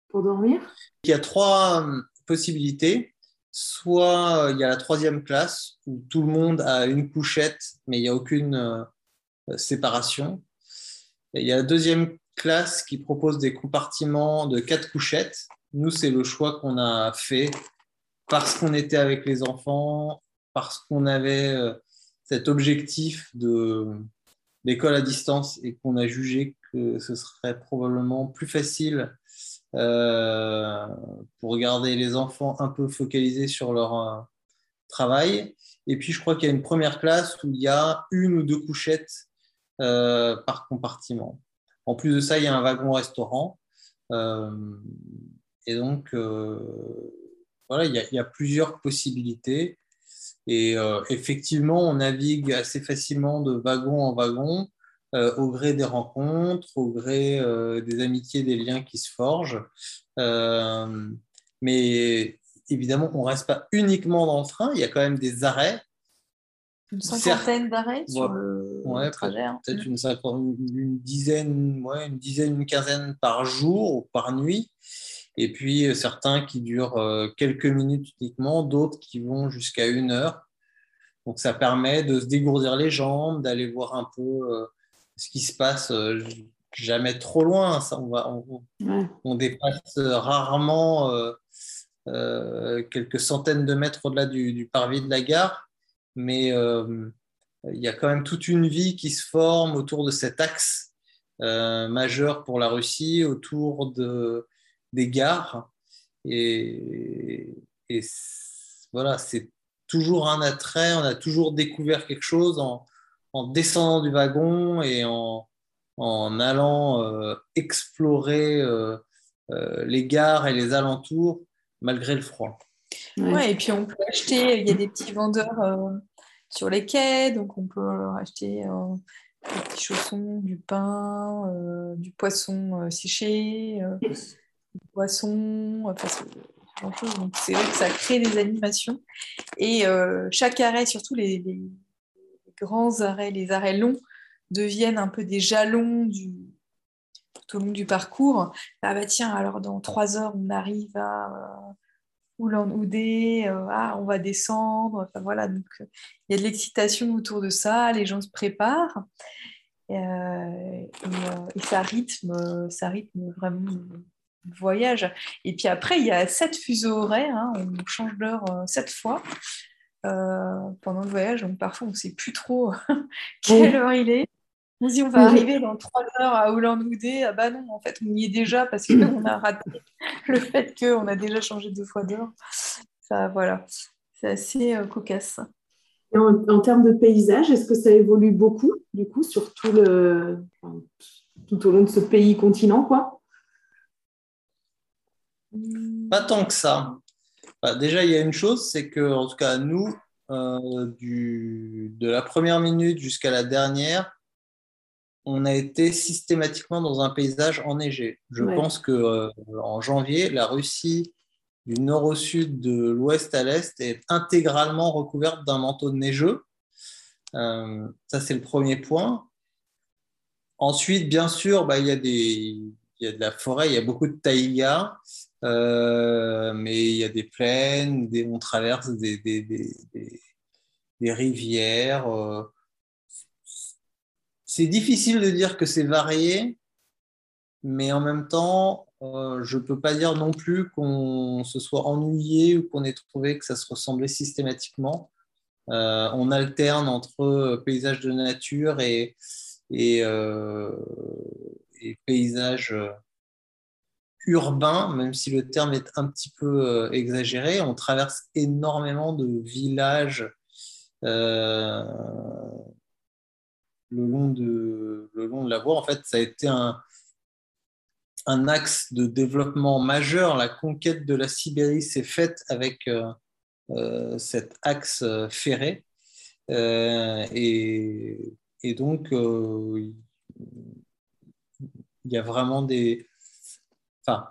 pour dormir Il y a trois possibilités soit euh, il y a la troisième classe où tout le monde a une couchette, mais il n'y a aucune euh, séparation. il y a la deuxième classe qui propose des compartiments de quatre couchettes. Nous, c'est le choix qu'on a fait parce qu'on était avec les enfants, parce qu'on avait euh, cet objectif de d'école à distance et qu'on a jugé que ce serait probablement plus facile euh, pour garder les enfants un peu focalisés sur leur euh, travail. Et puis, je crois qu'il y a une première classe où il y a une ou deux couchettes euh, par compartiment. En plus de ça, il y a un wagon-restaurant. et donc, voilà, il y, a, plusieurs possibilités. Et effectivement, on navigue assez facilement de wagon en wagon. Euh, au gré des rencontres, au gré euh, des amitiés, des liens qui se forgent. Euh, mais évidemment, on ne reste pas uniquement dans le train, il y a quand même des arrêts. Une cinquantaine d'arrêts sur le, trajet. Hein. Peut-être une, une, dizaine, ouais, une dizaine, une quinzaine par jour ou par nuit. Et puis certains qui durent quelques minutes uniquement, d'autres qui vont jusqu'à une heure. Donc ça permet de se dégourdir les jambes, d'aller voir un peu ce qui se passe euh, jamais trop loin. Ça, on, va, on, dépasse rarement euh, euh, quelques centaines de mètres au-delà du, parvis de la gare, mais il y a quand même toute une vie qui se forme autour de cet axe majeur pour la Russie, autour de, des gares. Et, et voilà, c'est toujours un attrait, on a toujours découvert quelque chose en, en descendant du wagon et en, en allant euh, explorer euh, euh, les gares et les alentours malgré le froid. Ouais. et puis on peut acheter, il y a des petits vendeurs sur les quais, donc on peut acheter des petits chaussons, du pain, du poisson séché, du poisson, enfin, c'est vrai que ça crée des animations. Et chaque arrêt, surtout les, grands arrêts, les arrêts longs, deviennent un peu des jalons tout au long du parcours. Ah bah tiens, alors dans trois heures, on arrive à euh, Oulan-Oudé, euh, ah, on va descendre. Enfin voilà, donc euh, il y a de l'excitation autour de ça, les gens se préparent. Euh, et, ça rythme, ça rythme vraiment voyage. Et puis après, il y a sept fuseaux horaires, hein, on change d'heure sept fois. Euh, pendant le voyage. Donc parfois, on ne sait plus trop quelle heure il est. On dit on va arriver dans trois heures à Oulan-Oudé. Ah bah non, en fait, on y est déjà parce qu'on a raté le fait qu'on a déjà changé deux fois d'heure. Ça, voilà, c'est assez euh, cocasse. en, termes de paysage, est-ce que ça évolue beaucoup, du coup, sur tout, le, tout au long de ce pays-continent, quoi? Pas tant que ça. Bah, déjà, il y a une chose, c'est que, en tout cas, nous, euh, du, de la première minute jusqu'à la dernière, on a été systématiquement dans un paysage enneigé. Je pense que euh, en janvier, la Russie du nord au sud, de l'ouest à l'est, est intégralement recouverte d'un manteau neigeux. Euh, ça, c'est le premier point. Ensuite, bien sûr, bah, il, y a des, il y a de la forêt, il y a beaucoup de taïgas, euh, mais il y a des plaines, on traverse des, des, des rivières. Euh. c'est difficile de dire que c'est varié, mais en même temps, euh, je ne peux pas dire non plus qu'on se soit ennuyé ou qu'on ait trouvé que ça se ressemblait systématiquement. On alterne entre paysages de nature et, et, paysages urbains, même si le terme est un petit peu exagéré. On traverse énormément de villages le, long de, le long de la voie. En fait, ça a été un, un axe de développement majeur. La conquête de la Sibérie s'est faite avec euh, euh, cet axe euh, ferré. Et, donc, il y a vraiment des... Enfin,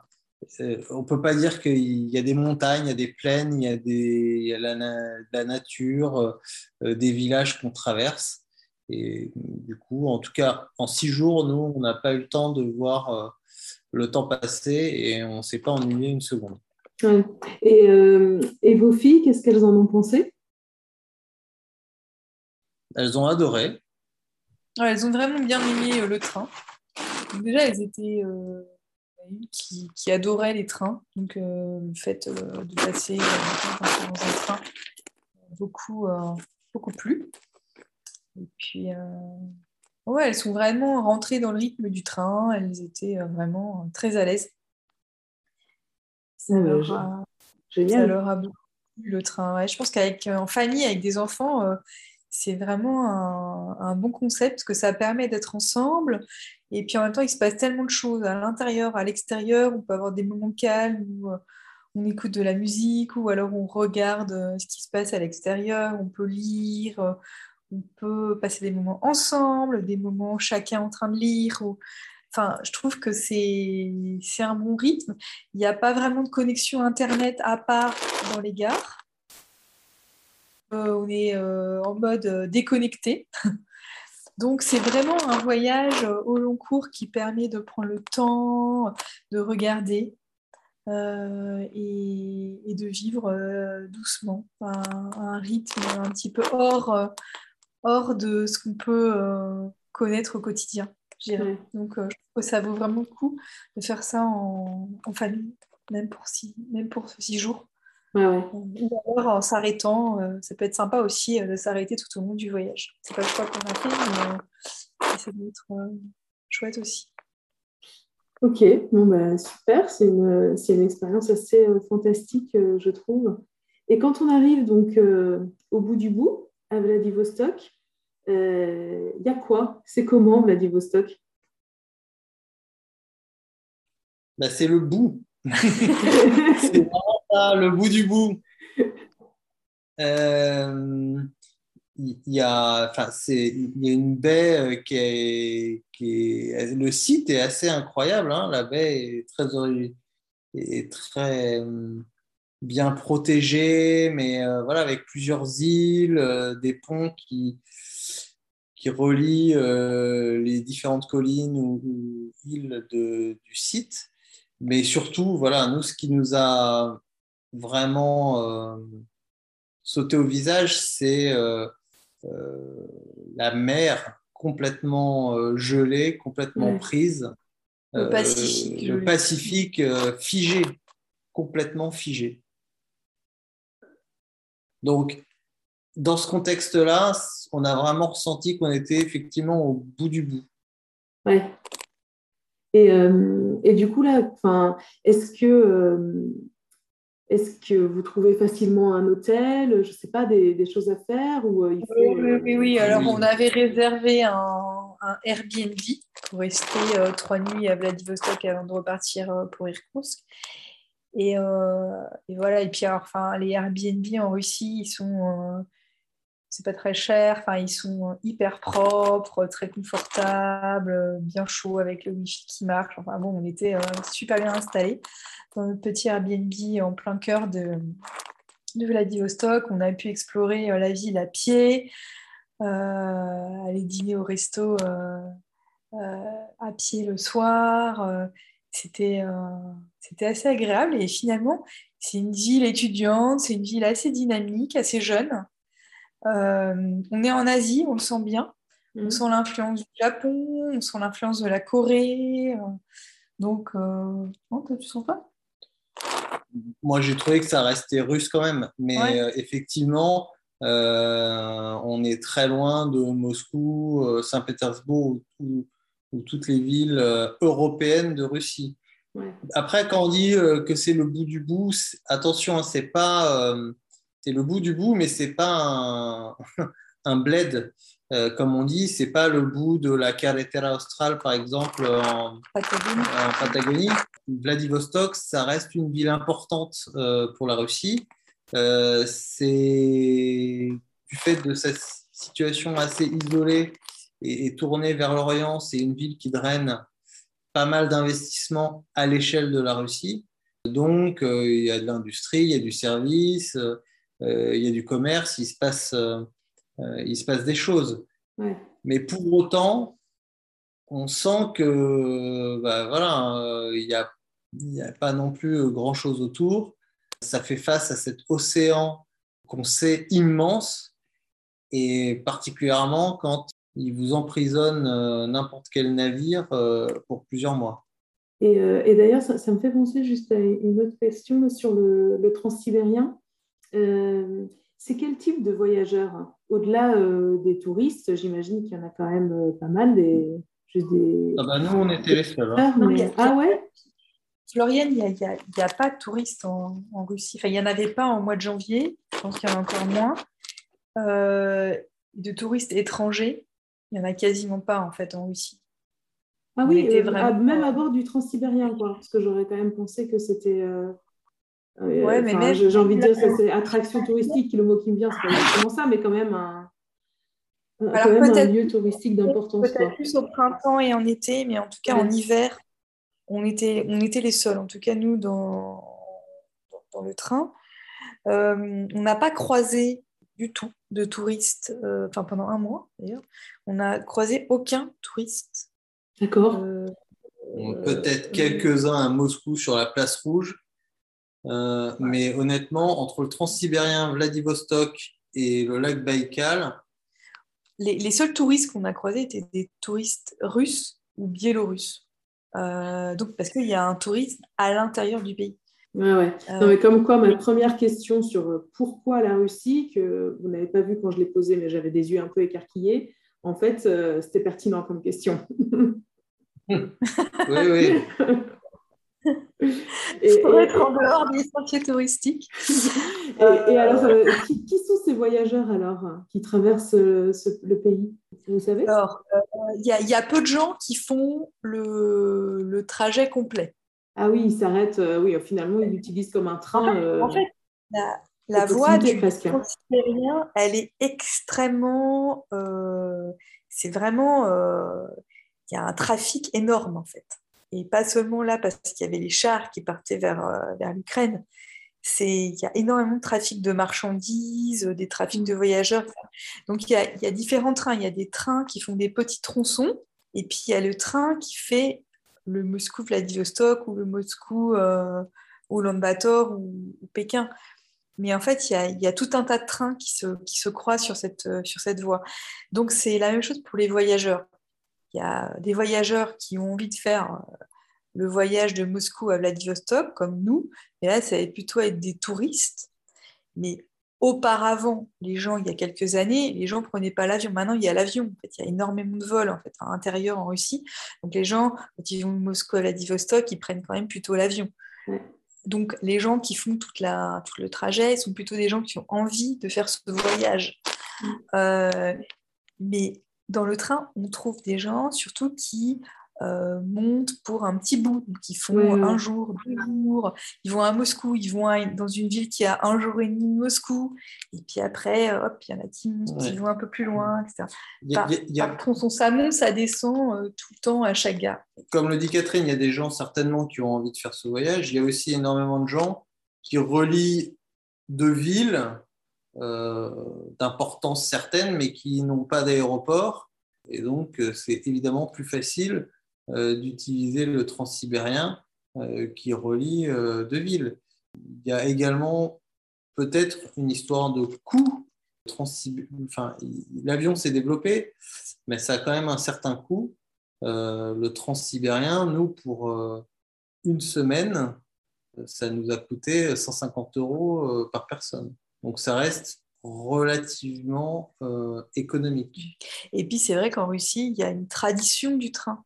on ne peut pas dire qu'il y a des montagnes, il y a des plaines, il y a, des, la, nature, des villages qu'on traverse. Et du coup, en tout cas, en six jours, nous, on n'a pas eu le temps de voir le temps passé et on ne s'est pas ennuyé une seconde. Et, euh, et, vos filles, qu'est-ce qu'elles en ont pensé? Elles ont adoré. elles ont vraiment bien aimé euh, le train. déjà, elles étaient euh, qui, qui, adoraient les trains. Donc, le fait de passer dans un train beaucoup, beaucoup plu. Et puis, Ouais, elles sont vraiment rentrées dans le rythme du train. Elles étaient euh, vraiment très à l'aise. Ça, leur a, beaucoup plu le train. je pense qu'avec euh, en famille, avec des enfants, euh, c'est vraiment un, bon concept parce que ça permet d'être ensemble. Et puis en même temps, il se passe tellement de choses à l'intérieur, à l'extérieur. On peut avoir des moments calmes où on écoute de la musique ou alors on regarde ce qui se passe à l'extérieur. On peut lire on peut passer des moments ensemble, des moments chacun en train de lire. Enfin, je trouve que c'est un bon rythme. Il n'y a pas vraiment de connexion Internet à part dans les gares. Euh, on est euh, en mode euh, déconnecté. Donc c'est vraiment un voyage au long cours qui permet de prendre le temps, de regarder et, de vivre doucement, un, rythme un petit peu hors, hors de ce qu'on peut euh, connaître au quotidien. Donc, je trouve que ça vaut vraiment le coup de faire ça en, famille, même pour six, même pour six jours. Ou alors en s'arrêtant, euh, ça peut être sympa aussi de s'arrêter tout au long du voyage. C'est pas le choix qu'on a fait, mais ça doit être chouette aussi. Ok, bon, bah, super, c'est une, une, expérience assez fantastique, je trouve. Et quand on arrive donc au bout du bout, à Vladivostok, il euh, y a quoi? C'est comment Vladivostok? Bah, C'est le bout. c'est vraiment ça, le bout du bout. Euh, il y, a, a une baie euh, qui est, qui est, Le site est assez incroyable. Hein. La baie est très, très bien protégée, mais voilà, avec plusieurs îles, des ponts qui, qui relie euh, les différentes collines ou, îles du site. Mais surtout, voilà, nous, ce qui nous a vraiment euh, sauté au visage, c'est euh, la mer complètement gelée, complètement prise. Le Pacifique. le Pacifique figé, complètement figé. Donc, dans ce contexte-là, on a vraiment ressenti qu'on était effectivement au bout du bout. Ouais. Et, euh, et du coup, là, est-ce que, euh, est-ce que vous trouvez facilement un hôtel Je ne sais pas, des, choses à faire ou il faut, oui, oui, Alors, on avait réservé un, Airbnb pour rester trois nuits à Vladivostok avant de repartir pour Irkoutsk. Et, et, voilà. Et puis, enfin, les Airbnb en Russie, ils sont c'est pas très cher. Enfin, ils sont hyper propres, très confortables, bien chauds avec le wifi qui marche. Enfin bon, on était euh, super bien installés dans notre petit Airbnb en plein cœur de, de Vladivostok. On a pu explorer euh, la ville à pied, euh, aller dîner au resto à pied le soir. C'était c'était assez agréable et finalement, c'est une ville étudiante, c'est une ville assez dynamique, assez jeune. Euh, on est en Asie, on le sent bien. On mhm. sent l'influence du Japon, on sent l'influence de la Corée. Euh, donc, euh, non, tu sens pas? Moi, j'ai trouvé que ça restait russe quand même. Mais effectivement, on est très loin de Moscou, Saint-Pétersbourg ou, toutes les villes européennes de Russie. Après, quand on dit que c'est le bout du bout, attention, hein, c'est pas c'est le bout du bout, mais c'est pas un, un bled, euh, comme on dit, c'est pas le bout de la carretera australe, par exemple, en Patagonie. Vladivostok, ça reste une ville importante euh, pour la Russie. Euh, c'est du fait de cette situation assez isolée et, et tournée vers l'Orient, c'est une ville qui draine pas mal d'investissements à l'échelle de la Russie. Donc, il y a de l'industrie, il y a du service, il y a du commerce, il se passe, euh, euh, il se passe des choses. Mais pour autant, on sent que bah, voilà, il n'y a, a, pas non plus grand-chose autour. Ça fait face à cet océan qu'on sait immense, et particulièrement quand il vous emprisonne n'importe quel navire pour plusieurs mois. Et, d'ailleurs, ça, me fait penser juste à une autre question sur le, le transsibérien. Euh, c'est quel type de voyageurs Au-delà euh, des touristes, j'imagine qu'il y en a quand même euh, pas mal. Des, Ah bah nous, on était les seuls. Hein. Ah, ouais? Floriane, il n'y a, pas de touristes en, Russie. Enfin, il n'y en avait pas en mois de janvier. Je pense qu'il y en a encore moins. de touristes étrangers, il n'y en a quasiment pas en fait en Russie. Ah oui, même à bord du transsibérien, quoi. Parce que j'aurais quand même pensé que c'était ouais, mais j'ai envie de dire, c'est attraction touristique, le mot qui me vient, c'est pas exactement ça, mais quand même un, Alors, un lieu touristique d'importance. Peut-être plus au printemps et en été, mais en tout cas en hiver, on était, on était les seuls, en tout cas nous, dans, dans le train. Euh, on n'a pas croisé du tout de touristes, euh, enfin pendant un mois d'ailleurs, on n'a croisé aucun touriste. D'accord. Euh, peut-être quelques-uns à Moscou sur la place rouge, euh, mais honnêtement, entre le transsibérien, Vladivostok et le lac Baïkal. Les, seuls touristes qu'on a croisés étaient des touristes russes ou biélorusses. Euh, donc, parce qu'il y a un tourisme à l'intérieur du pays. Ouais, ouais. Euh, mais comme quoi, ma première question sur pourquoi la Russie, que vous n'avez pas vu quand je l'ai posée, mais j'avais des yeux un peu écarquillés, en fait, c'était pertinent comme question. oui, oui. et, pour être en dehors des sentiers touristiques. et, alors, euh, qui, sont ces voyageurs alors qui traversent euh, le pays? Vous savez? Alors, euh, il y, a peu de gens qui font le, le trajet complet. Ah oui, ils s'arrêtent. oui, finalement, ils l'utilisent comme un train. En fait, la, la voie du transsibérien, elle est extrêmement. c'est vraiment. Il y a un trafic énorme en fait et pas seulement là parce qu'il y avait les chars qui partaient vers, euh, vers l'Ukraine. Il y a énormément de trafic de marchandises, des trafics de voyageurs. Donc il y, a, il y, a, différents trains. Il y a des trains qui font des petits tronçons et puis il y a le train qui fait le Moscou-Vladivostok ou le Moscou euh, ou, Pékin. Mais en fait, il y, a, il y, a, tout un tas de trains qui se, qui se croisent sur cette, sur cette voie. Donc c'est la même chose pour les voyageurs. Il y a des voyageurs qui ont envie de faire euh, le voyage de Moscou à Vladivostok, comme nous. Et là, ça va plutôt être des touristes. Mais auparavant, les gens, il y a quelques années, les gens ne prenaient pas l'avion. Maintenant, il y a l'avion. En fait, il y a énormément de vols en fait, à l'intérieur en Russie. Donc, les gens, quand ils vont de Moscou à Vladivostok, ils prennent quand même plutôt l'avion. donc, les gens qui font toute la, tout le trajet sont plutôt des gens qui ont envie de faire ce voyage. Mm. Euh, mais dans le train, on trouve des gens surtout qui euh, montent pour un petit bout. Ils font un jour, deux jours. Ils vont à Moscou, ils vont dans une ville qui a un jour et demi de Moscou. Et puis après, hop, il y en a qui, vont un peu plus loin, etc. Par, contre, ça monte, ça descend euh, tout le temps à chaque gare. Comme le dit Catherine, il y a des gens certainement qui ont envie de faire ce voyage. Il y a aussi énormément de gens qui relient deux villes d'importance certaine, mais qui n'ont pas d'aéroport. Et donc, c'est évidemment plus facile euh, d'utiliser le transsibérien euh, qui relie euh, deux villes. Il y a également peut-être une histoire de coût. L'avion s'est développé, mais ça a quand même un certain coût. le transsibérien, nous, pour une semaine, ça nous a coûté 150 euros par personne. Donc ça reste relativement économique. Et puis c'est vrai qu'en Russie, il y a une tradition du train.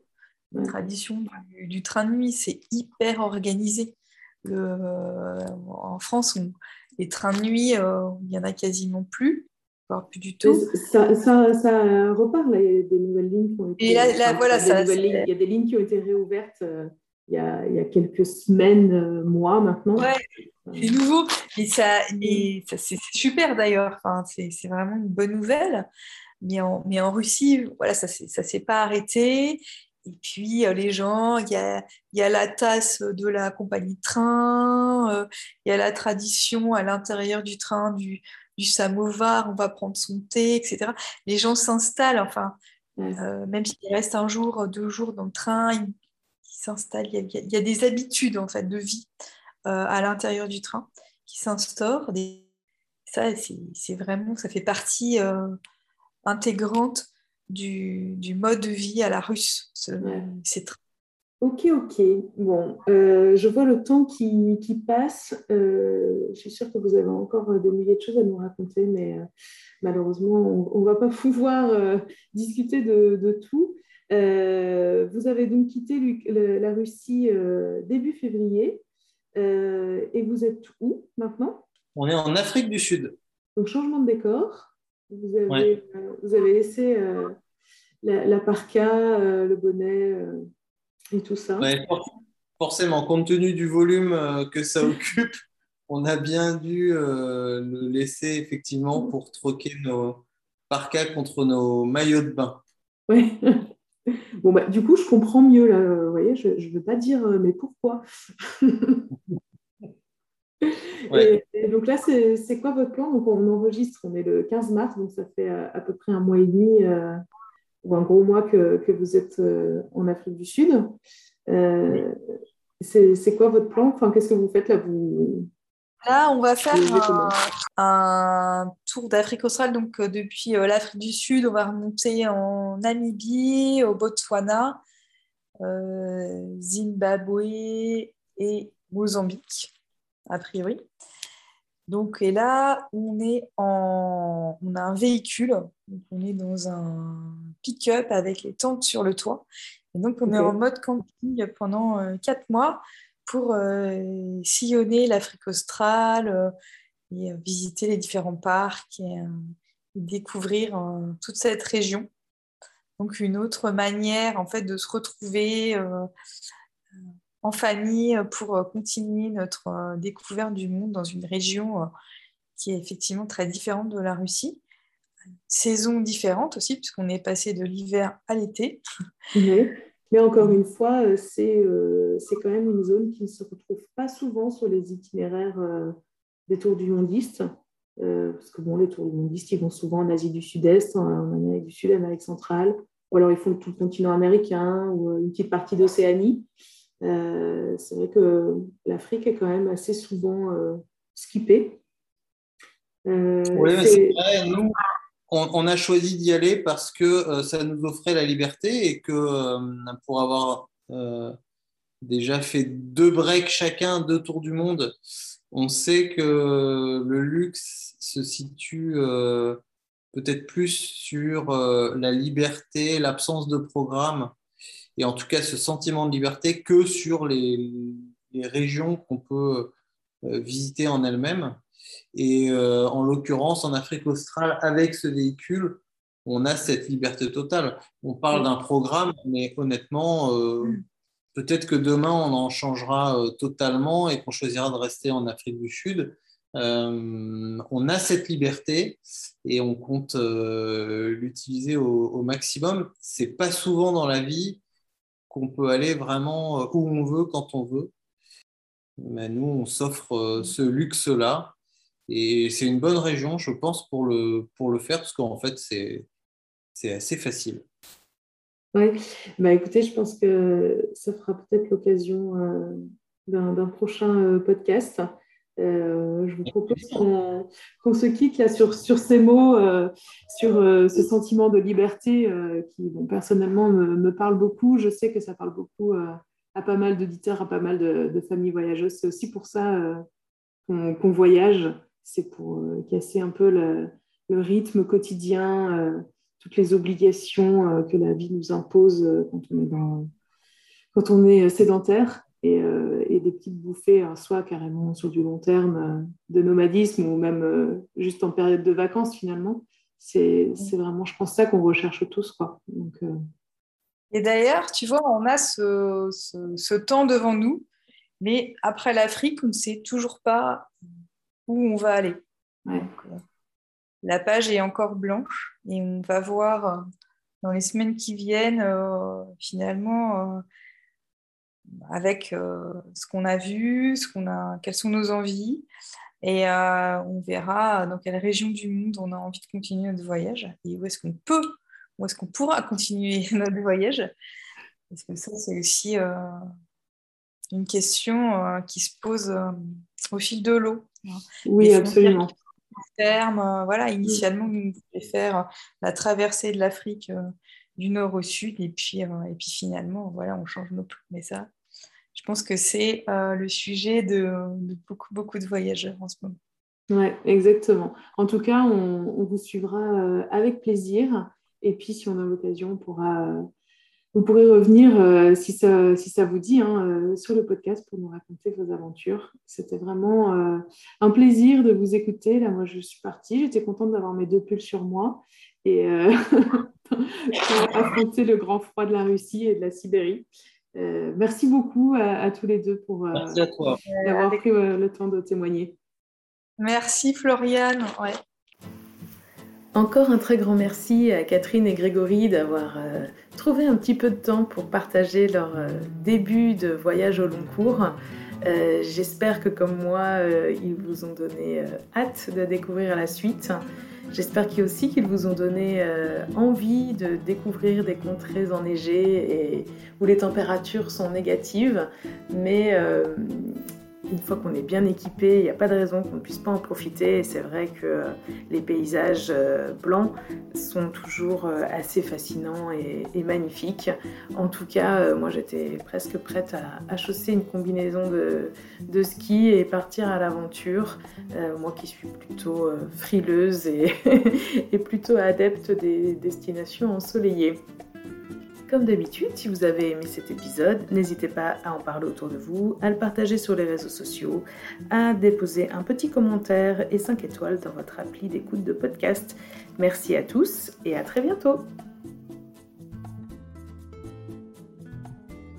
La tradition du, train de nuit, c'est hyper organisé. en France, les trains de nuit, euh, il n'y en a quasiment plus, voire plus du tout. Ça, repart, il y a des nouvelles lignes qui ont été, il y a des lignes qui ont été réouvertes. Euh, il y, a, quelques semaines, euh, mois maintenant. Ouais, c'est nouveau, mais, ça, c'est super d'ailleurs. Enfin, c'est vraiment une bonne nouvelle. Mais en, mais en Russie, voilà, ça ne s'est pas arrêté. Et puis, euh, les gens, il y a, y a, la tasse de la compagnie de train, euh, il y a la tradition à l'intérieur du train du, du, samovar, on va prendre son thé, etc. Les gens s'installent, enfin, euh, même s'il reste un jour, deux jours dans le train, ils s'installent. Il, il, y a des habitudes, en fait, de vie à l'intérieur du train qui s'instaurent. Ça, c'est vraiment, ça fait partie intégrante du, mode de vie à la russe. C'est Ok, ok. Bon, euh, je vois le temps qui, passe. Euh, je suis sûre que vous avez encore des milliers de choses à nous raconter, mais euh, malheureusement, on ne va pas pouvoir discuter de, tout. vous avez donc quitté la Russie début février et vous êtes où maintenant? On est en Afrique du Sud. Donc, changement de décor. Vous avez, euh, vous avez laissé euh, la, parka, euh, le bonnet et tout ça. forcément, compte tenu du volume que ça occupe, on a bien dû le laisser effectivement pour troquer nos parkas contre nos maillots de bain. Oui. Bon, bah, du coup, je comprends mieux. Là. Vous voyez, je ne veux pas dire, mais pourquoi? Et, donc là, c'est quoi votre plan? Donc on enregistre, on est le 15 mars, donc ça fait euh, à, peu près un mois et demi euh, ou un gros mois que, que vous êtes euh, en Afrique du Sud. C'est quoi votre plan? Enfin, Qu'est-ce que vous faites là? Vous... Là, on va faire un, tour d'Afrique australe. Donc, depuis l'Afrique du Sud, on va remonter en Namibie, au Botswana, Zimbabwe et Mozambique a priori. Donc, et là, on est en, on a un véhicule, on est dans un pick-up avec les tentes sur le toit. Et donc, on est en mode camping pendant euh, quatre mois pour euh, sillonner l'Afrique australe euh, et visiter les différents parcs et, découvrir toute cette région. Donc, une autre manière, en fait, de se retrouver en famille euh, pour euh, continuer notre euh, découverte du monde dans une région qui est effectivement très différente de la Russie. Saison différente aussi, puisqu'on est passé de l'hiver à l'été. Mais encore une fois, c'est quand même une zone qui ne se retrouve pas souvent sur les itinéraires des tours du mondiste. parce que bon, les tours du mondiste, ils vont souvent en Asie du Sud-Est, en, Amérique du Sud, Amérique centrale, ou alors ils font tout le continent américain ou une petite partie d'Océanie. Euh, c'est vrai que l'Afrique est quand même assez souvent euh, skippée. Euh, oui, c'est vrai. Nous, on, a choisi d'y aller parce que ça nous offrait la liberté et que pour avoir déjà fait deux breaks chacun, deux tours du monde, on sait que le luxe se situe peut-être plus sur la liberté, l'absence de programme et en tout cas ce sentiment de liberté que sur les, les régions qu'on peut visiter en elles-mêmes. Et en l'occurrence, en Afrique australe, avec ce véhicule, on a cette liberté totale. On parle d'un programme, mais honnêtement, mm. peut-être que demain, on en changera totalement et qu'on choisira de rester en Afrique du Sud. on a cette liberté et on compte l'utiliser au, au, maximum. C'est pas souvent dans la vie qu'on peut aller vraiment où on veut, quand on veut. Mais nous, on s'offre ce luxe-là et c'est une bonne région, je pense, pour le, pour le faire, parce qu'en fait, c'est, c'est assez facile. Oui, bah écoutez, je pense que ça fera peut-être l'occasion euh, d'un, prochain euh, podcast. Euh, je vous propose qu'on, se quitte là sur, sur ces mots, sur ce sentiment de liberté qui, bon, personnellement, me, me, parle beaucoup. Je sais que ça parle beaucoup à pas mal d'auditeurs, à pas mal de, familles voyageuses. C'est aussi pour ça qu'on voyage c'est pour euh, casser un peu le, rythme quotidien, euh, toutes les obligations euh, que la vie nous impose quand on est, quand on est sédentaire. Et, des petites bouffées, hein, soit carrément sur du long terme de nomadisme ou même juste en période de vacances finalement. C'est vraiment, je pense, ça qu'on recherche tous. Quoi. Et d'ailleurs, tu vois, on a ce, temps devant nous, mais après l'Afrique, on ne sait toujours pas où on va aller. Euh, la page est encore blanche et on va voir euh, dans les semaines qui viennent, euh, finalement, avec ce qu'on a vu, ce qu'on a, quelles sont nos envies. Et on verra dans quelle région du monde on a envie de continuer notre voyage et où est-ce qu'on peut, où est-ce qu'on pourra continuer notre voyage. Parce que ça, c'est aussi une question qui se pose au fil de l'eau. Oui, absolument. Terme, euh, voilà, initialement, nous voulions faire euh, la traversée de l'Afrique euh, du nord au sud, et puis, et puis finalement, voilà, on change nos plans. Mais ça, je pense que c'est le sujet de, beaucoup, beaucoup de voyageurs en ce moment. Oui, exactement. En tout cas, on, on vous suivra avec plaisir. Et puis, si on a l'occasion, on pourra vous pourrez revenir, euh, si, ça, si, ça, vous dit, hein, euh, sur le podcast pour nous raconter vos aventures. C'était vraiment euh, un plaisir de vous écouter. Là, moi, je suis partie. J'étais contente d'avoir mes deux pulls sur moi et pour affronter le grand froid de la Russie et de la Sibérie. merci beaucoup à, tous les deux pour avoir pris le temps de témoigner. Merci Floriane. Ouais. Encore un très grand merci à Catherine et Grégory d'avoir euh, trouvé un petit peu de temps pour partager leur euh, début de voyage au long cours. Euh, j'espère que comme moi, ils vous ont donné hâte de découvrir la suite. J'espère aussi qu'ils vous ont donné envie de découvrir des contrées enneigées et où les températures sont négatives, mais une fois qu'on est bien équipé, il n'y a pas de raison qu'on ne puisse pas en profiter. C'est vrai que les paysages euh, blancs sont toujours euh, assez fascinants et, magnifiques. En tout cas, euh, moi j'étais presque prête à, chausser une combinaison de, ski et partir à l'aventure. moi qui suis plutôt frileuse et plutôt adepte des destinations ensoleillées. Comme d'habitude, si vous avez aimé cet épisode, n'hésitez pas à en parler autour de vous, à le partager sur les réseaux sociaux, à déposer un petit commentaire et 5 étoiles dans votre appli d'écoute de podcast. Merci à tous et à très bientôt